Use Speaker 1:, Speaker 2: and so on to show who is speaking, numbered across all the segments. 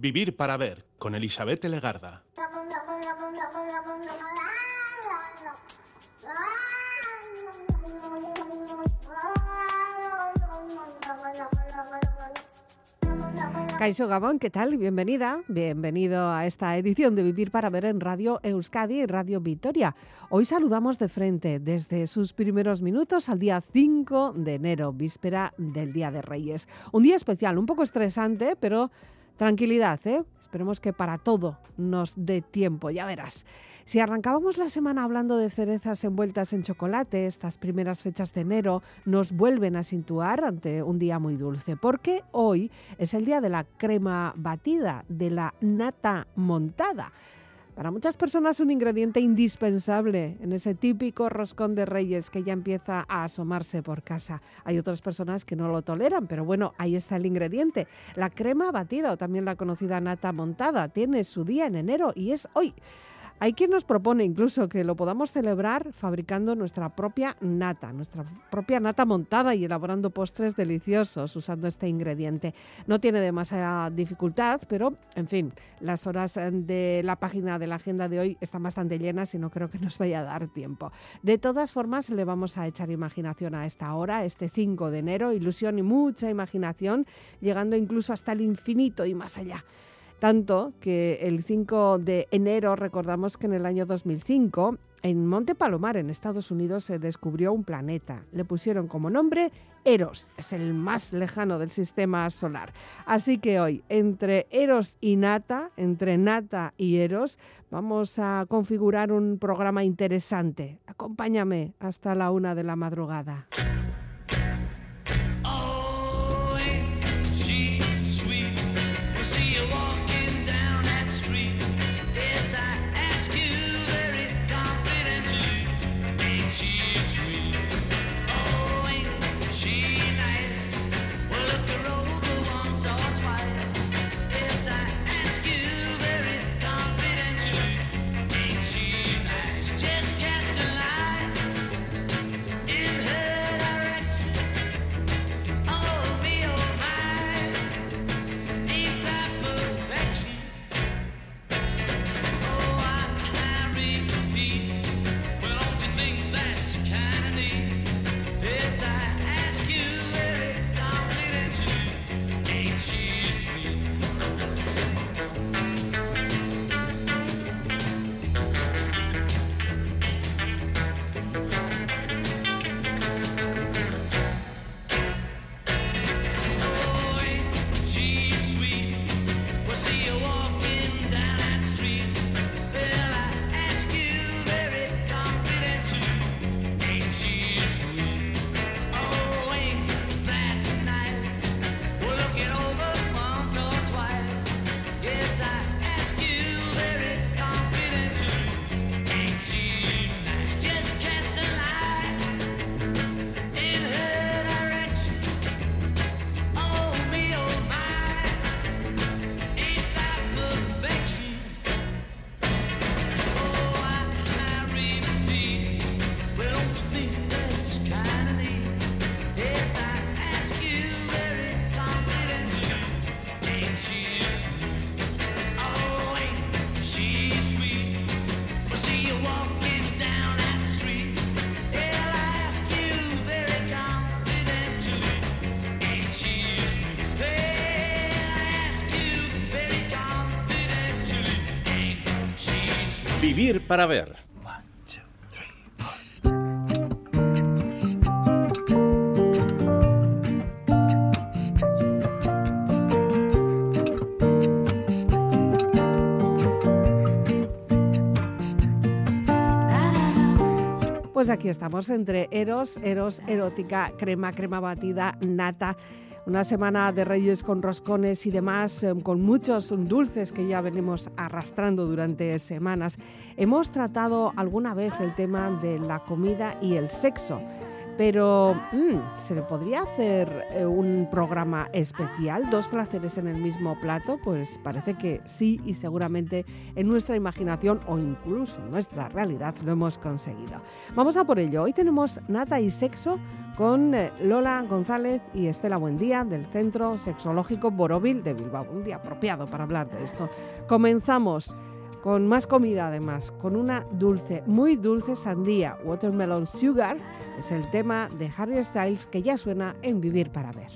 Speaker 1: Vivir para ver con Elizabeth Legarda.
Speaker 2: Caixo Gabón, ¿qué tal? Bienvenida, bienvenido a esta edición de Vivir para Ver en Radio Euskadi y Radio Vitoria. Hoy saludamos de frente desde sus primeros minutos al día 5 de enero, víspera del Día de Reyes. Un día especial, un poco estresante, pero tranquilidad, ¿eh? Esperemos que para todo nos dé tiempo, ya verás. Si arrancábamos la semana hablando de cerezas envueltas en chocolate, estas primeras fechas de enero nos vuelven a situar ante un día muy dulce, porque hoy es el día de la crema batida, de la nata montada. Para muchas personas un ingrediente indispensable en ese típico roscón de reyes que ya empieza a asomarse por casa. Hay otras personas que no lo toleran, pero bueno, ahí está el ingrediente. La crema batida o también la conocida nata montada tiene su día en enero y es hoy. Hay quien nos propone incluso que lo podamos celebrar fabricando nuestra propia nata, nuestra propia nata montada y elaborando postres deliciosos usando este ingrediente. No tiene demasiada dificultad, pero en fin, las horas de la página de la agenda de hoy están bastante llenas y no creo que nos vaya a dar tiempo. De todas formas, le vamos a echar imaginación a esta hora, este 5 de enero, ilusión y mucha imaginación, llegando incluso hasta el infinito y más allá. Tanto que el 5 de enero recordamos que en el año 2005 en Monte Palomar, en Estados Unidos, se descubrió un planeta. Le pusieron como nombre Eros. Es el más lejano del sistema solar. Así que hoy, entre Eros y Nata, entre Nata y Eros, vamos a configurar un programa interesante. Acompáñame hasta la una de la madrugada.
Speaker 1: Vivir para ver.
Speaker 2: Pues aquí estamos entre Eros, Eros, erótica, crema, crema batida, nata. Una semana de Reyes con roscones y demás, eh, con muchos dulces que ya venimos arrastrando durante semanas. Hemos tratado alguna vez el tema de la comida y el sexo.
Speaker 3: Pero mm, se le podría hacer eh, un programa especial, dos placeres en el mismo plato, pues parece que sí y seguramente en nuestra imaginación o incluso en nuestra realidad lo hemos conseguido. Vamos a por ello. Hoy tenemos nata y sexo con eh, Lola González y Estela Buendía del Centro Sexológico Borovil de Bilbao. Un día apropiado para hablar de esto. Comenzamos con más comida además, con una dulce, muy dulce sandía, Watermelon Sugar, es el tema de Harry Styles que ya suena en Vivir para Ver.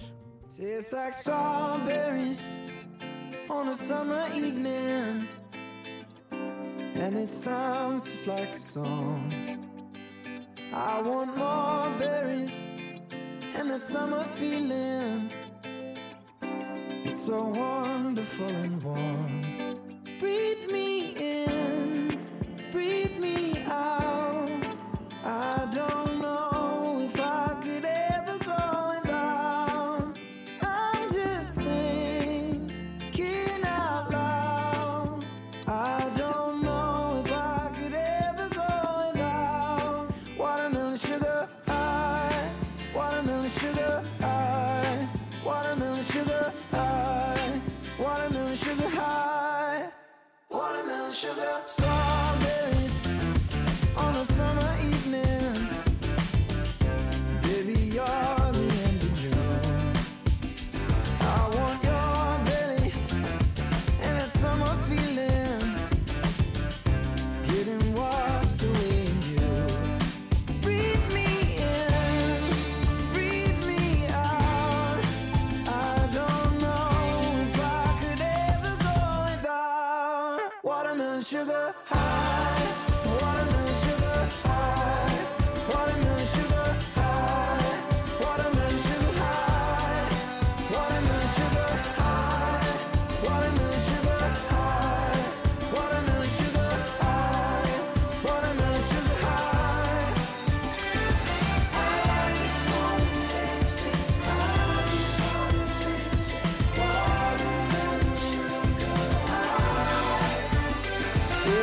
Speaker 3: On a summer evening. And it sounds just like a song. I want more berries and that summer feeling. It's so wonderful and warm Breathe me in,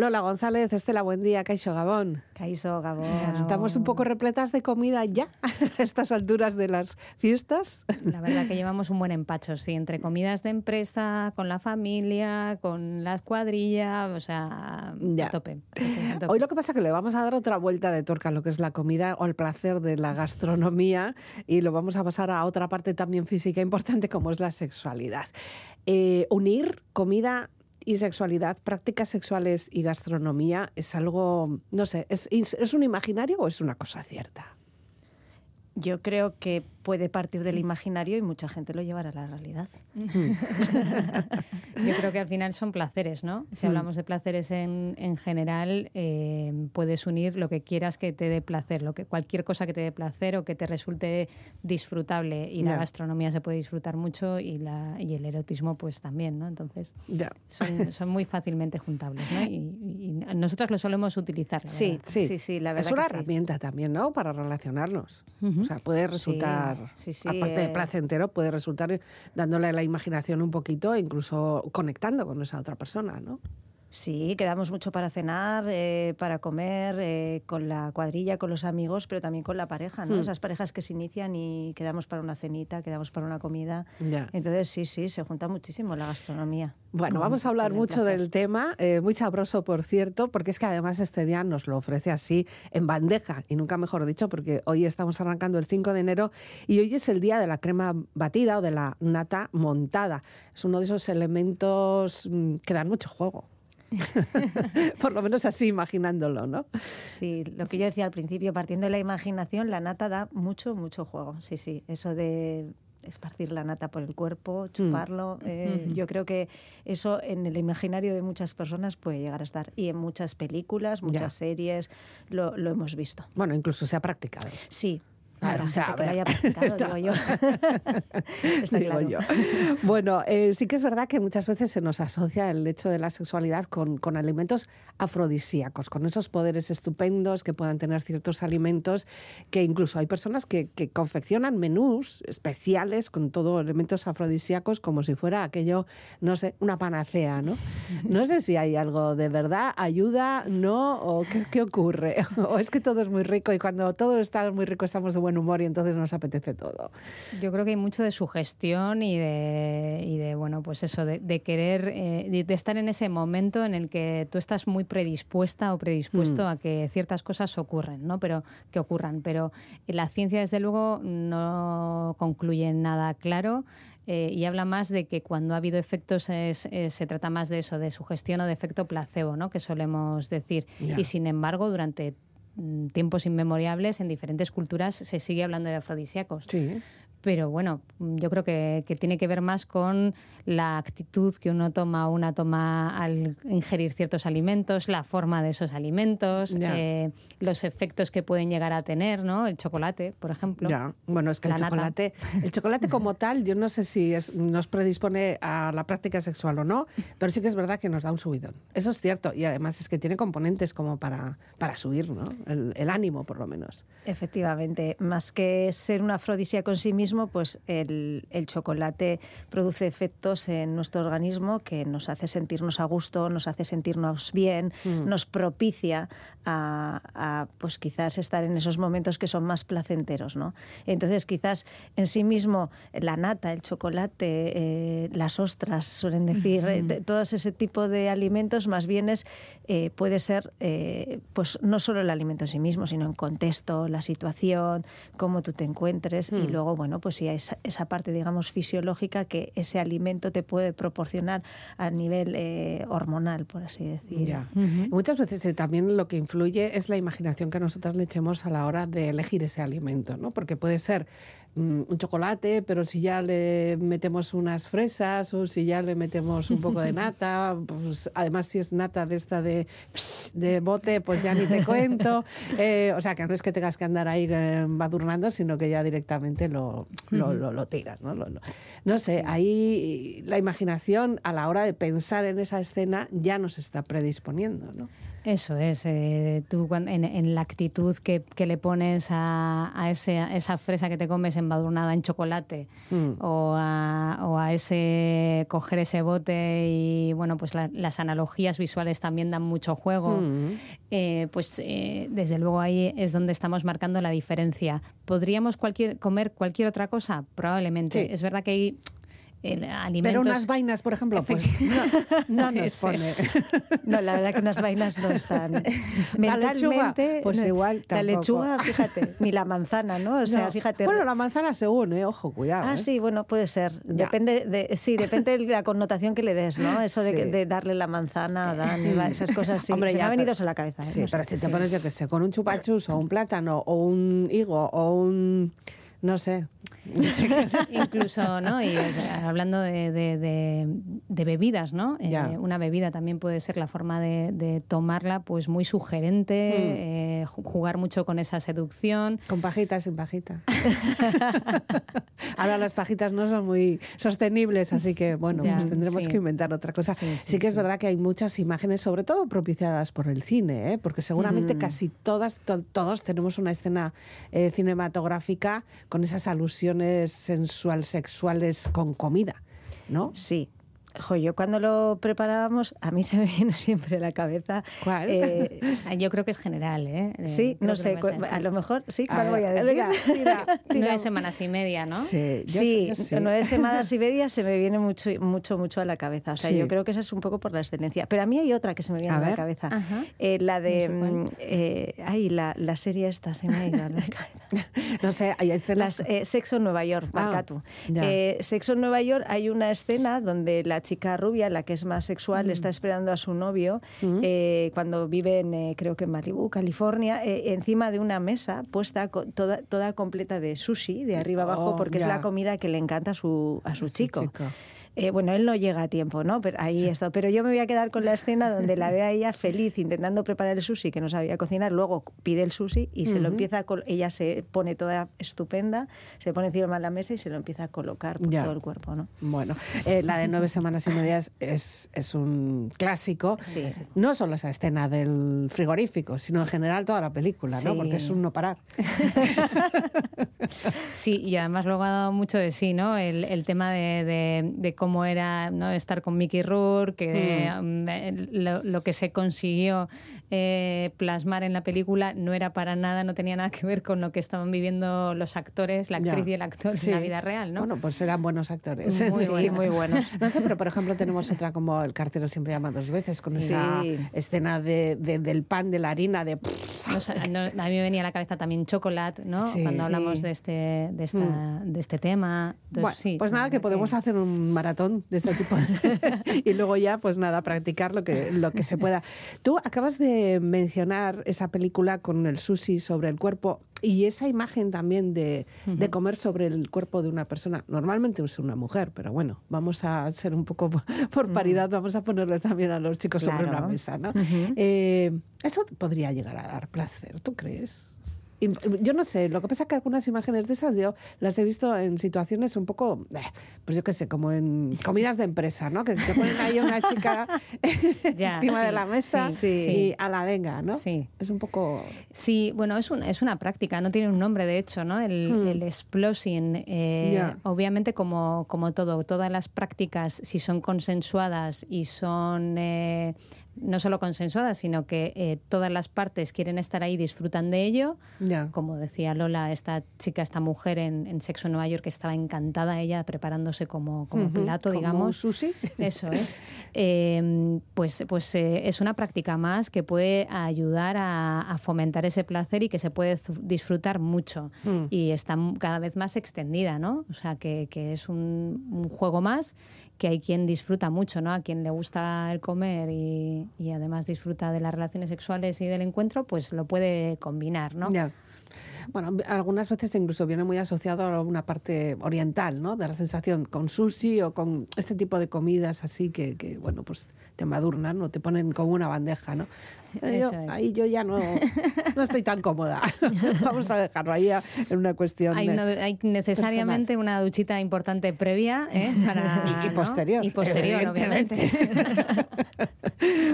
Speaker 3: Lola González, Estela, buen día, Caixo Gabón.
Speaker 4: Caíso, Gabón.
Speaker 3: Estamos un poco repletas de comida ya a estas alturas de las fiestas.
Speaker 4: La verdad que llevamos un buen empacho, sí, entre comidas de empresa, con la familia, con la cuadrilla, o sea,
Speaker 3: Ya.
Speaker 4: a tope. a tope, a tope.
Speaker 3: Hoy lo que pasa es que le vamos a dar otra vuelta de torca a lo que es la comida o el placer de la gastronomía y lo vamos a pasar a otra parte también física importante como es la sexualidad. Eh, unir comida y sexualidad, prácticas sexuales y gastronomía es algo, no sé, ¿es, es un imaginario o es una cosa cierta?
Speaker 5: Yo creo que puede partir del imaginario y mucha gente lo llevará a la realidad.
Speaker 4: Yo creo que al final son placeres, ¿no? Si
Speaker 3: Mm.
Speaker 4: hablamos de placeres en, en general, eh, puedes unir lo que quieras que te dé placer, lo que, cualquier cosa que te dé placer o que te resulte disfrutable. Y la gastronomía se puede disfrutar mucho y, la, y el erotismo pues también, ¿no? Entonces son, son muy fácilmente juntables, ¿no? Y, y- nosotras lo solemos utilizar.
Speaker 5: Sí.
Speaker 3: Sí.
Speaker 5: sí, sí, la verdad
Speaker 3: Es una
Speaker 5: que sí.
Speaker 3: herramienta también, ¿no? Para relacionarnos. O sea, puede resultar,
Speaker 5: sí, sí,
Speaker 3: aparte de
Speaker 5: eh.
Speaker 3: placentero, puede resultar dándole a la imaginación un poquito e incluso conectando con esa otra persona, ¿no?
Speaker 5: Sí, quedamos mucho para cenar, eh, para comer, eh, con la cuadrilla, con los amigos, pero también con la pareja, ¿no?
Speaker 2: Hmm.
Speaker 5: Esas parejas que se inician y quedamos para una cenita, quedamos para una comida.
Speaker 2: Ya.
Speaker 5: Entonces, sí, sí, se junta muchísimo la gastronomía.
Speaker 2: Bueno,
Speaker 5: con-
Speaker 2: vamos a hablar mucho
Speaker 5: placer.
Speaker 2: del tema, eh, muy sabroso, por cierto, porque es que además este día nos lo ofrece así en bandeja, y nunca mejor dicho, porque hoy estamos arrancando el 5 de enero y hoy es el día de la crema batida o de la nata montada. Es uno de esos elementos mm, que dan mucho juego. por lo menos así imaginándolo, ¿no?
Speaker 5: Sí, lo que yo decía al principio, partiendo de la imaginación, la nata da mucho, mucho juego. Sí, sí, eso de esparcir la nata por el cuerpo, chuparlo, eh, yo creo que eso en el imaginario de muchas personas puede llegar a estar. Y en muchas películas, muchas
Speaker 2: Ya.
Speaker 5: series, lo, lo hemos visto.
Speaker 2: Bueno, incluso se ha practicado.
Speaker 5: Sí.
Speaker 2: Claro, o sea,
Speaker 5: que haya
Speaker 2: ver.
Speaker 5: practicado, digo yo. Está
Speaker 2: digo
Speaker 5: claro.
Speaker 2: yo. Bueno, eh, sí que es verdad que muchas veces se nos asocia el hecho de la sexualidad con, con alimentos afrodisíacos, con esos poderes estupendos que puedan tener ciertos alimentos, que incluso hay personas que, que confeccionan menús especiales con todo elementos afrodisíacos como si fuera aquello, no sé, una panacea, ¿no? No sé si hay algo de verdad, ayuda, no, o qué, qué ocurre. O es que todo es muy rico y cuando todo está muy rico estamos de buen humor y entonces nos apetece todo.
Speaker 4: Yo creo que hay mucho de sugestión y de, y de bueno, pues eso, de, de querer, eh, de, de estar en ese momento en el que tú estás muy predispuesta o predispuesto
Speaker 2: Mm.
Speaker 4: a que ciertas cosas ocurren, ¿no? Pero que ocurran. Pero la ciencia, desde luego, no concluye nada claro. eh, y habla más de que cuando ha habido efectos es- es- se trata más de eso, de sugestión o de efecto placebo, ¿no? que solemos decir. Y sin embargo, durante tiempos inmemoriales en diferentes culturas se sigue hablando de afrodisíacos.
Speaker 2: Sí.
Speaker 4: Pero bueno, yo creo que, que tiene que ver más con la actitud que uno toma o una toma al ingerir ciertos alimentos, la forma de esos alimentos, eh, los efectos que pueden llegar a tener, ¿no? El chocolate, por ejemplo.
Speaker 2: Ya, bueno, es que el
Speaker 4: nata.
Speaker 2: chocolate, el chocolate como tal, yo no sé si es- nos predispone a la práctica sexual o no, pero sí que es verdad que nos da un subidón. Eso es cierto. Y además es que tiene componentes como para, para subir, ¿no? El, el ánimo, por lo menos.
Speaker 5: Efectivamente, más que ser un afrodisíaco en sí mismo, pues el, el chocolate produce efectos en nuestro organismo que nos hace sentirnos a gusto, nos hace sentirnos bien,
Speaker 2: Mm.
Speaker 5: nos propicia a, a, pues quizás estar en esos momentos que son más placenteros, ¿no? Entonces quizás en sí mismo la nata, el chocolate, eh, las ostras, suelen decir, eh, de- todos ese tipo de alimentos más bien es, eh, puede ser eh, pues no solo el alimento en sí mismo, sino en contexto, la situación, cómo tú te encuentres y
Speaker 2: Mm.
Speaker 5: luego, bueno, pues sí, esa, esa parte, digamos, fisiológica que ese alimento te puede proporcionar a nivel eh, hormonal, por así decir.
Speaker 2: Ya. Muchas veces eh, también lo que influye es la imaginación que nosotros le echemos a la hora de elegir ese alimento, ¿no? Porque puede ser un chocolate, pero si ya le metemos unas fresas o si ya le metemos un poco de nata, pues además si es nata de esta de, de bote, pues ya ni te cuento. Eh, o sea, que no es que tengas que andar ahí eh, embadurnando, sino que ya directamente lo, lo, lo- lo tiras, ¿no? No sé, ahí la imaginación a la hora de pensar en esa escena ya nos está predisponiendo, ¿no?
Speaker 4: Eso es, eh, tú en, en la actitud que, que le pones a, a ese- a esa fresa que te comes embadurnada en chocolate
Speaker 2: Mm.
Speaker 4: o, a, o a ese coger ese bote y bueno, pues la- las analogías visuales también dan mucho juego.
Speaker 2: Mm.
Speaker 4: Eh, pues eh, desde luego ahí es donde estamos marcando la diferencia. ¿Podríamos cualquier, comer cualquier otra cosa? Probablemente.
Speaker 2: Sí.
Speaker 4: Es verdad que hay alimentos...
Speaker 2: Pero unas vainas, por ejemplo, pues no, no nos pone.
Speaker 5: No, la verdad que unas vainas no están.
Speaker 2: La
Speaker 5: Mentalmente,
Speaker 2: lechuga, pues
Speaker 5: no,
Speaker 2: igual
Speaker 5: La lechuga, fíjate, ni la manzana, ¿no? O sea,
Speaker 2: No.
Speaker 5: fíjate.
Speaker 2: Bueno, la manzana según, ¿eh? Ojo, cuidado.
Speaker 5: Ah,
Speaker 2: ¿eh?
Speaker 5: sí, bueno, puede ser.
Speaker 2: Ya.
Speaker 5: Depende de, sí, depende de la connotación que le des, ¿no? Eso de,
Speaker 2: Sí.
Speaker 5: de darle la manzana a va- esas cosas, sí.
Speaker 2: Hombre,
Speaker 5: Se me
Speaker 2: ya,
Speaker 5: ha venido eso a la cabeza. ¿eh?
Speaker 2: Sí,
Speaker 5: No sé.
Speaker 2: pero si te pones, yo qué sé, con un chupachus o un plátano o un higo o un. No sé.
Speaker 4: Incluso, ¿no? Y o sea, hablando de, de- de- de bebidas, ¿no? Eh, una bebida también puede ser la forma de, tomarla, pues muy sugerente, eh, ju- jugar mucho con esa seducción.
Speaker 2: Con pajita, sin pajita. Ahora las pajitas no son muy sostenibles, así que bueno,
Speaker 4: Ya,
Speaker 2: pues tendremos
Speaker 4: sí.
Speaker 2: que inventar otra cosa.
Speaker 4: Sí,
Speaker 2: Sí,
Speaker 4: sí,
Speaker 2: que es verdad que hay muchas imágenes, sobre todo propiciadas por el cine, ¿eh? porque seguramente
Speaker 5: Mm.
Speaker 2: casi todas, to- todos tenemos una escena eh, cinematográfica con esas alusiones sensual sexuales con comida, ¿no?
Speaker 5: Sí. Jo, yo cuando lo preparábamos, a mí se me viene siempre a la cabeza.
Speaker 2: ¿Cuál?
Speaker 5: eh,
Speaker 4: Yo creo que es general, ¿eh? Eh,
Speaker 5: sí,
Speaker 4: creo
Speaker 5: no sé,
Speaker 4: a
Speaker 5: lo mejor sí,
Speaker 2: A
Speaker 5: ¿cuál voy a decir?
Speaker 4: Nueve semanas y media, ¿no?
Speaker 2: Sí, yo-
Speaker 5: sí,
Speaker 2: yo sí.
Speaker 5: nueve semanas y media se me viene mucho, mucho, mucho a la cabeza. O sea,
Speaker 2: Sí.
Speaker 5: yo creo que esa es un poco por la excelencia. Pero a mí hay otra que se me viene
Speaker 2: A
Speaker 5: a, la cabeza. Eh, la de.
Speaker 4: No sé
Speaker 5: mm, eh, ay, la, la serie esta se me ha ido a la cabeza.
Speaker 2: No sé, hay escenas...
Speaker 5: Las, Sexo en Nueva York,
Speaker 2: Ah,
Speaker 5: Sexo en Nueva York hay una escena donde la chica rubia, la que es más sexual,
Speaker 2: Mm.
Speaker 5: está esperando a su novio eh, cuando vive en, eh, creo que en Malibu, California, eh, encima de una mesa puesta toda, toda completa de sushi, de arriba abajo,
Speaker 2: Oh,
Speaker 5: porque es la comida que le encanta a su, a su chico. Eh, bueno, él no llega a tiempo, ¿no? Pero ahí esto. Pero yo me voy a quedar con la escena donde la ve a ella feliz intentando preparar el sushi que no sabía cocinar. Luego pide el sushi y se lo empieza a col- ella se pone toda estupenda, se pone encima de la mesa y se lo empieza a colocar por
Speaker 2: Ya.
Speaker 5: todo el cuerpo, ¿no?
Speaker 2: Bueno, eh, la de nueve semanas y media es, es, un clásico.
Speaker 5: Sí, sí.
Speaker 2: No solo esa escena del frigorífico, sino en general toda la película, ¿no?
Speaker 5: Sí.
Speaker 2: Porque es un no parar.
Speaker 4: Sí, y además luego ha dado mucho de sí, ¿no? El, el tema de, de- de cómo era ¿no? estar con Mickey Rourke, que
Speaker 2: Hmm.
Speaker 4: mm, eh, lo, lo que se consiguió eh, plasmar en la película no era para nada, no tenía nada que ver con lo que estaban viviendo los actores, la
Speaker 2: Ya.
Speaker 4: actriz y el actor
Speaker 2: Sí.
Speaker 4: en la vida real, ¿no?
Speaker 2: Bueno, pues eran buenos actores.
Speaker 4: Muy
Speaker 2: Sí,
Speaker 4: buenos.
Speaker 5: muy buenos.
Speaker 2: No sé, pero por ejemplo tenemos otra como El cartero siempre llama dos veces, con
Speaker 5: Sí.
Speaker 2: esa escena de, de- del pan, de la harina, de...
Speaker 4: No sé, no, a mí me venía a la cabeza también Chocolate, ¿no? Cuando hablamos de este, de esta, de este tema. Entonces,
Speaker 2: Bueno,
Speaker 4: sí,
Speaker 2: pues nada, que podemos hacer un maratón de este tipo y luego ya, pues nada, practicar lo que, lo que se pueda. Tú acabas de mencionar esa película con el sushi sobre el cuerpo y esa imagen también de, de comer sobre el cuerpo de una persona. Normalmente es una mujer, pero bueno, vamos a ser un poco por- por paridad, vamos a ponerles también a los chicos sobre una mesa, ¿no? Eh, eso podría llegar a dar placer, ¿tú crees? Y Yo no sé, lo que pasa es que algunas imágenes de esas yo las he visto en situaciones un poco, eh, pues yo qué sé, como en comidas de empresa, ¿no? Que te ponen ahí una chica
Speaker 4: Ya,
Speaker 2: encima de la mesa
Speaker 4: sí,
Speaker 2: y
Speaker 4: sí.
Speaker 2: a la venga, ¿no?
Speaker 4: Sí.
Speaker 2: Es un poco...
Speaker 4: Sí, bueno, es, un- es una práctica, no tiene un nombre de hecho, ¿no? El,
Speaker 2: Hmm.
Speaker 4: el explosing. eh. Obviamente, como, como todo, todas las prácticas, si son consensuadas y son eh, no solo consensuadas, sino que eh, todas las partes quieren estar ahí, disfrutan de ello. Como decía Lola, esta chica, esta mujer en, en Sexo en Nueva York, que estaba encantada ella preparándose como, como
Speaker 2: Ujú,
Speaker 4: plato,
Speaker 2: como
Speaker 4: digamos.
Speaker 2: sushi.
Speaker 4: Eso es. Eh, pues pues eh, es una práctica más que puede ayudar a, a fomentar ese placer y que se puede disfrutar mucho.
Speaker 2: Mm.
Speaker 4: Y está cada vez más extendida, ¿no? O sea, que, que es un, un juego más que hay quien disfruta mucho, ¿no? A quien le gusta el comer y, además disfruta de las relaciones sexuales y del encuentro, pues lo puede combinar, ¿no?
Speaker 2: Bueno, algunas veces incluso viene muy asociado a una parte oriental, ¿no? De la sensación con sushi o con este tipo de comidas así que, que, bueno, pues te madurnan, ¿no? Te ponen como una bandeja, ¿no? Yo-. Ahí yo ya no, no estoy tan cómoda. Vamos a dejarlo ahí en una cuestión.
Speaker 4: Hay, una- hay necesariamente una duchita importante previa ¿eh? Para,
Speaker 2: Y- y
Speaker 4: ¿no?
Speaker 2: posterior,
Speaker 4: Y posterior, obviamente.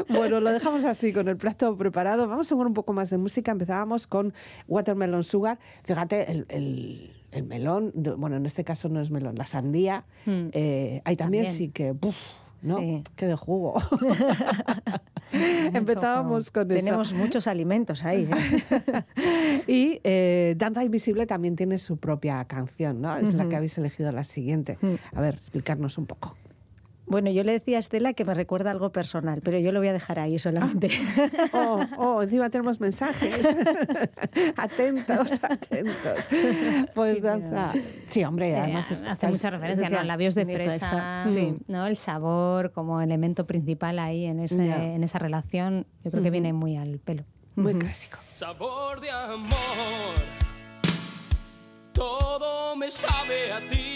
Speaker 2: bueno, lo dejamos así con el plato preparado. Vamos a poner un poco más de música. Empezábamos con Watermelon Sugar. Fíjate, el, el- el melón, no, bueno, en este caso no es melón, la sandía.
Speaker 4: Mm.
Speaker 2: eh, ahí también,
Speaker 4: También.
Speaker 2: sí que, ¡buf! ¿no?
Speaker 5: Sí.
Speaker 2: Qué de jugo. Empezábamos con eso.
Speaker 5: Tenemos muchos alimentos ahí. ¿eh?
Speaker 2: Y eh, Danza Invisible también tiene su propia canción, ¿no? Es la que habéis elegido la siguiente.
Speaker 5: Mm.
Speaker 2: A ver, explicarnos un poco.
Speaker 5: Bueno, yo le decía a Estela que me recuerda algo personal, pero yo lo voy a dejar ahí solamente.
Speaker 2: Oh, oh, encima tenemos mensajes. atentos, atentos. Pues
Speaker 4: Sí,
Speaker 2: danza. Sí, hombre,
Speaker 4: Eh,
Speaker 2: además es que
Speaker 4: hace
Speaker 2: está-
Speaker 4: mucha referencia ¿no? a labios de fresa,
Speaker 5: sí.
Speaker 4: ¿no? el sabor como elemento principal ahí en, ese, en esa relación, yo creo que viene muy al pelo.
Speaker 2: Muy clásico.
Speaker 6: Sabor de amor, todo me sabe a ti.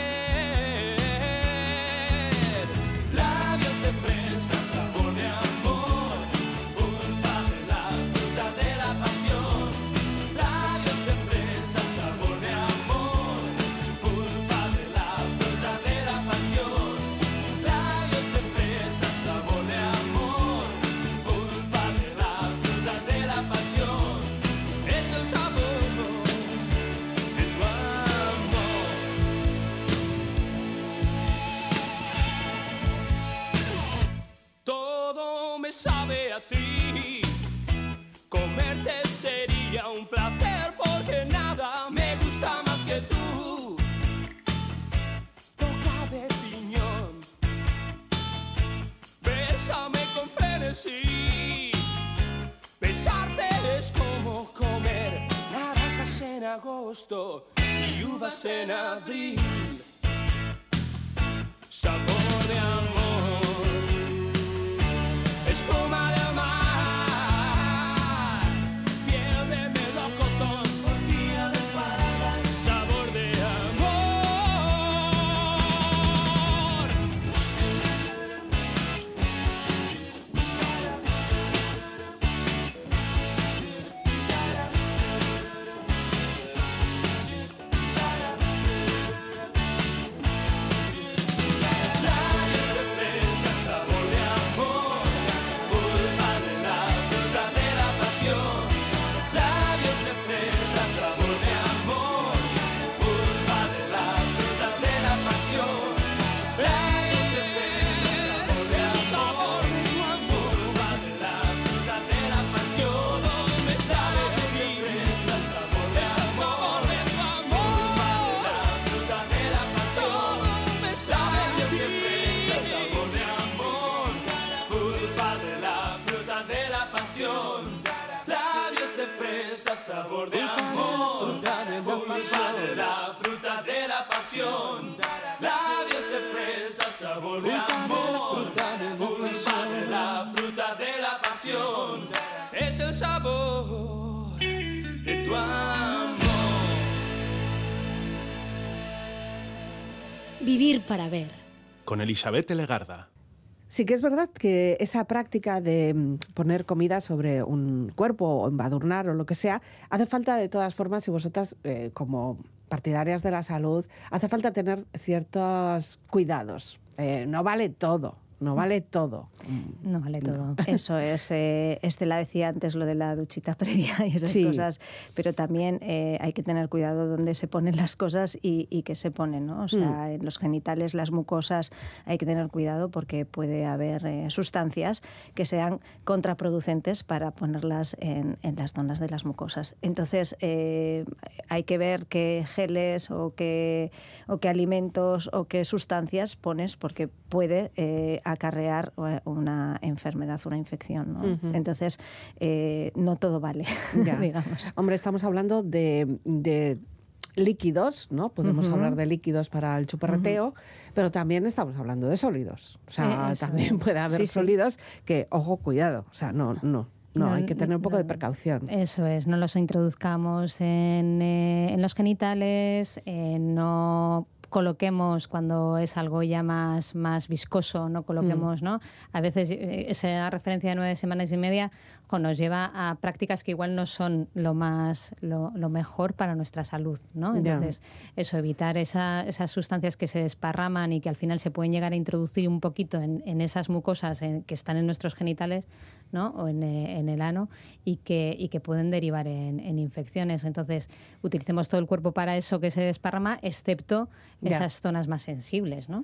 Speaker 6: Frenesí. Besarte es como comer naranjas en agosto y uvas en abril. Sabor de amor, sabor de amor, pulpa de la fruta de la pasión. Labios de fresa, sabor de amor, de la fruta de la pasión. Es el sabor de tu amor.
Speaker 7: Vivir para ver.
Speaker 1: Con Elizabeth Legarda.
Speaker 2: Sí que es verdad que esa práctica de mm, poner comida sobre un cuerpo o embadurnar o lo que sea, hace falta de todas formas, y vosotras eh, como partidarias de la salud, hace falta tener ciertos cuidados. Eh, no vale todo, no vale todo.
Speaker 4: No vale todo.
Speaker 5: Eso es. Eh, Estela decía antes lo de la duchita previa y esas
Speaker 2: Sí.
Speaker 5: cosas, pero también eh, hay que tener cuidado dónde se ponen las cosas y, y qué se ponen, ¿no? O sea, en los genitales, las mucosas, hay que tener cuidado porque puede haber eh, sustancias que sean contraproducentes para ponerlas en, en las zonas de las mucosas. Entonces, eh, hay que ver qué geles o qué, o qué alimentos o qué sustancias pones porque puede acarrear eh, una enfermedad, una infección. Entonces, eh, no todo vale,
Speaker 2: Ya.
Speaker 5: digamos.
Speaker 2: Hombre, estamos hablando de, de líquidos, ¿no? Podemos hablar de líquidos para el chuparreteo, pero también estamos hablando de sólidos. O sea,
Speaker 5: Eh, eso
Speaker 2: también puede haber
Speaker 5: Sí, sí.
Speaker 2: sólidos que, ojo, cuidado. O sea, no, no, no,
Speaker 4: No,
Speaker 2: hay que tener un poco de precaución.
Speaker 4: Eso es, no los introduzcamos en, eh, en los genitales, eh, no coloquemos cuando es algo ya más, más viscoso, no coloquemos, ¿no? A veces eh, esa referencia de nueve semanas y media nos lleva a prácticas que igual no son lo más, lo, lo mejor para nuestra salud, ¿no? Entonces, eso, evitar esa- esas sustancias que se desparraman y que al final se pueden llegar a introducir un poquito en, en esas mucosas en- que están en nuestros genitales, ¿no? O en, eh, en el ano y que, y que pueden derivar en, infecciones. Entonces, utilicemos todo el cuerpo para eso que se desparrama, excepto esas zonas más sensibles, ¿no?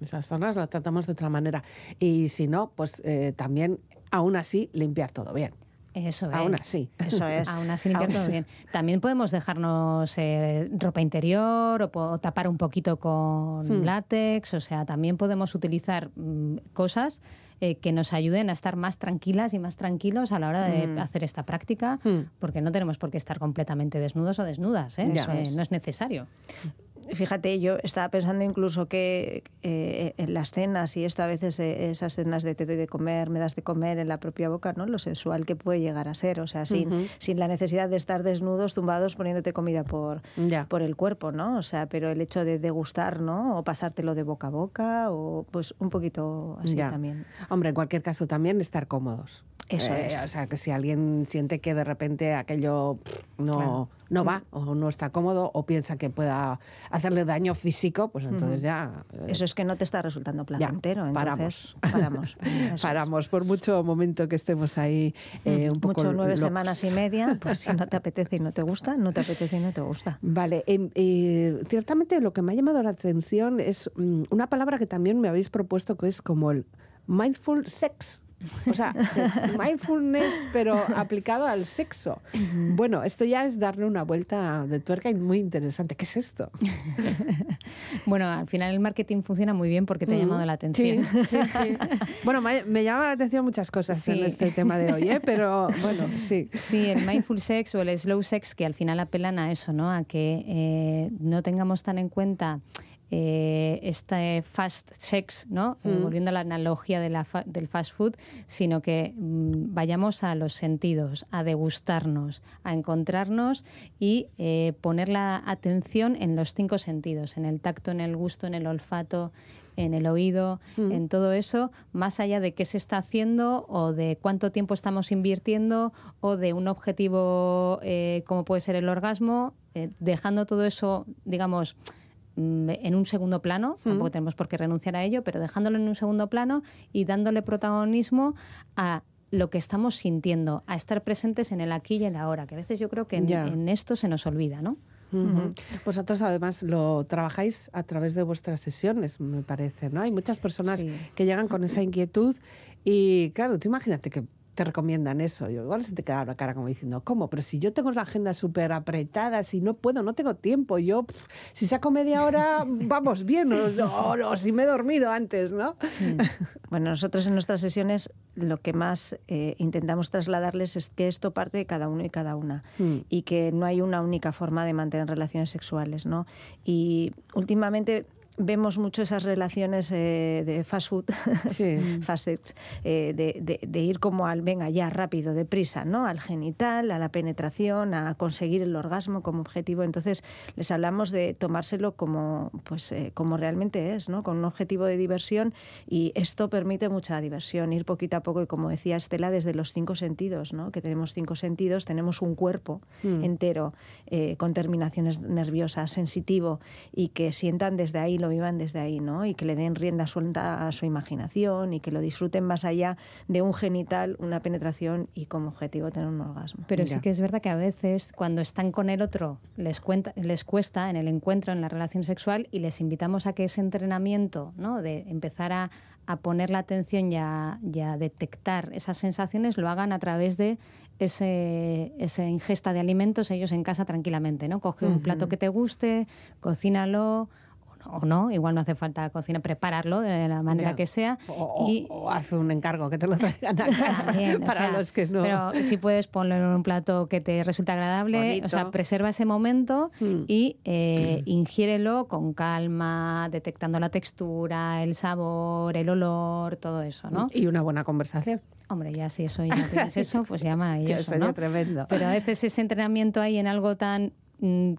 Speaker 2: Esas zonas las tratamos de otra manera. Y si no, pues eh, también, aún así, limpiar todo bien.
Speaker 4: Eso es.
Speaker 2: Aún así.
Speaker 5: Eso es.
Speaker 4: Aún así limpiar
Speaker 5: Aún
Speaker 4: todo bien. También podemos dejarnos eh, ropa interior o, tapar un poquito con
Speaker 2: Hmm.
Speaker 4: látex. O sea, también podemos utilizar mm, cosas eh, que nos ayuden a estar más tranquilas y más tranquilos a la hora de
Speaker 2: Mm.
Speaker 4: hacer esta práctica,
Speaker 2: Hmm.
Speaker 4: porque no tenemos por qué estar completamente desnudos o desnudas. ¿eh? Eso, eh, no es necesario.
Speaker 5: Fíjate, yo estaba pensando incluso que eh, en las cenas y esto a veces eh, esas cenas de te doy de comer, me das de comer en la propia boca, ¿no? Lo sensual que puede llegar a ser, o sea, sin, sin la necesidad de estar desnudos, tumbados, poniéndote comida por,
Speaker 2: Ya.
Speaker 5: por el cuerpo, ¿no? O sea, pero el hecho de degustar, ¿no? O pasártelo de boca a boca, o pues un poquito así
Speaker 2: Ya.
Speaker 5: también.
Speaker 2: Hombre, en cualquier caso también estar cómodos.
Speaker 5: Eso
Speaker 2: Eh,
Speaker 5: es.
Speaker 2: O sea, que si alguien siente que de repente aquello no,
Speaker 5: Claro.
Speaker 2: No va o no está cómodo o piensa que pueda hacerle daño físico, pues entonces ya... eh,
Speaker 5: Eso es que no te está resultando placentero, entonces
Speaker 2: paramos.
Speaker 5: paramos. Eso es.
Speaker 2: Paramos por mucho momento que estemos ahí eh, un poco
Speaker 5: Mucho nueve
Speaker 2: locos.
Speaker 5: semanas y media, pues si no te apetece y no te gusta, no te apetece y no te gusta.
Speaker 2: Vale, em, eh, ciertamente lo que me ha llamado la atención es mm, una palabra que también me habéis propuesto que es como el mindful sex. O sea, mindfulness, pero aplicado al sexo. Bueno, esto ya es darle una vuelta de tuerca y muy interesante. ¿Qué es esto?
Speaker 4: Bueno, al final el marketing funciona muy bien porque te ha llamado la atención.
Speaker 2: Sí, sí, sí. Bueno, me, me llama la atención muchas cosas en este tema de hoy, ¿eh? pero bueno, sí.
Speaker 4: Sí, el mindful sex o el slow sex que al final apelan a eso, ¿no? A que eh, no tengamos tan en cuenta eh, este fast sex, ¿no? Eh,
Speaker 2: Mm.
Speaker 4: volviendo a la analogía de la fa- del fast food, sino que mm, vayamos a los sentidos, a degustarnos, a encontrarnos y eh, poner la atención en los cinco sentidos, en el tacto, en el gusto, en el olfato, en el oído,
Speaker 2: Mm.
Speaker 4: en todo eso, más allá de qué se está haciendo o de cuánto tiempo estamos invirtiendo o de un objetivo eh, como puede ser el orgasmo, eh, dejando todo eso, digamos, en un segundo plano, tampoco tenemos por qué renunciar a ello, pero dejándolo en un segundo plano y dándole protagonismo a lo que estamos sintiendo, a estar presentes en el aquí y en el ahora, que a veces yo creo que en, esto se nos olvida, ¿no?
Speaker 2: Ujú. Vosotros además lo trabajáis a través de vuestras sesiones, me parece, ¿no? Hay muchas personas
Speaker 5: Sí.
Speaker 2: que llegan con esa inquietud y claro, tú imagínate que te recomiendan eso. Yo, igual se te queda la cara como diciendo, ¿cómo? Pero si yo tengo la agenda súper apretada, si no puedo, no tengo tiempo, yo, si saco media hora, vamos bien, o, o- o si me he dormido antes, ¿no?
Speaker 5: Bueno, nosotros en nuestras sesiones lo que más eh, intentamos trasladarles es que esto parte de cada uno y cada una
Speaker 2: Mm.
Speaker 5: y que no hay una única forma de mantener relaciones sexuales, ¿no? Y últimamente vemos mucho esas relaciones eh, de fast food,
Speaker 2: Sí.
Speaker 5: fast sex, eh, de, de- de ir como al venga ya rápido, deprisa, ¿no? Al genital, a la penetración, a conseguir el orgasmo como objetivo. Entonces les hablamos de tomárselo como, pues, eh, como realmente es, ¿no? Con un objetivo de diversión y esto permite mucha diversión, ir poquito a poco y como decía Estela, desde los cinco sentidos, ¿no? Que tenemos cinco sentidos, tenemos un cuerpo
Speaker 2: Mm.
Speaker 5: entero con terminaciones nerviosas, sensitivo y que sientan desde ahí, lo vivan desde ahí, ¿no? Y que le den rienda suelta a su imaginación y que lo disfruten más allá de un genital, una penetración y como objetivo tener un orgasmo.
Speaker 4: Pero sí que es verdad que a veces cuando están con el otro les, cuenta, les cuesta en el encuentro, en la relación sexual, y les invitamos a que ese entrenamiento, ¿no? de empezar a, a poner la atención y a, y a detectar esas sensaciones, lo hagan a través de ese, esa ingesta de alimentos ellos en casa tranquilamente. ¿no? Coge un plato que te guste, cocínalo. O no- no, igual no hace falta cocinar, prepararlo de la manera
Speaker 2: Ya.
Speaker 4: que sea.
Speaker 2: O,
Speaker 4: y,
Speaker 2: o haz un encargo que te lo traigan a casa
Speaker 4: también, o
Speaker 2: para
Speaker 4: sea,
Speaker 2: los que no.
Speaker 4: Pero si puedes ponerlo en un plato que te resulta agradable,
Speaker 2: Bonito.
Speaker 4: o sea, preserva ese momento
Speaker 2: Mm.
Speaker 4: y eh, ingiérelo con calma, detectando la textura, el sabor, el olor, todo eso, ¿no?
Speaker 2: Y una buena conversación.
Speaker 4: Hombre, ya si eso ya tienes eso, pues ya maravilloso, ¿no?
Speaker 2: tremendo.
Speaker 4: Pero a veces ese entrenamiento ahí en algo tan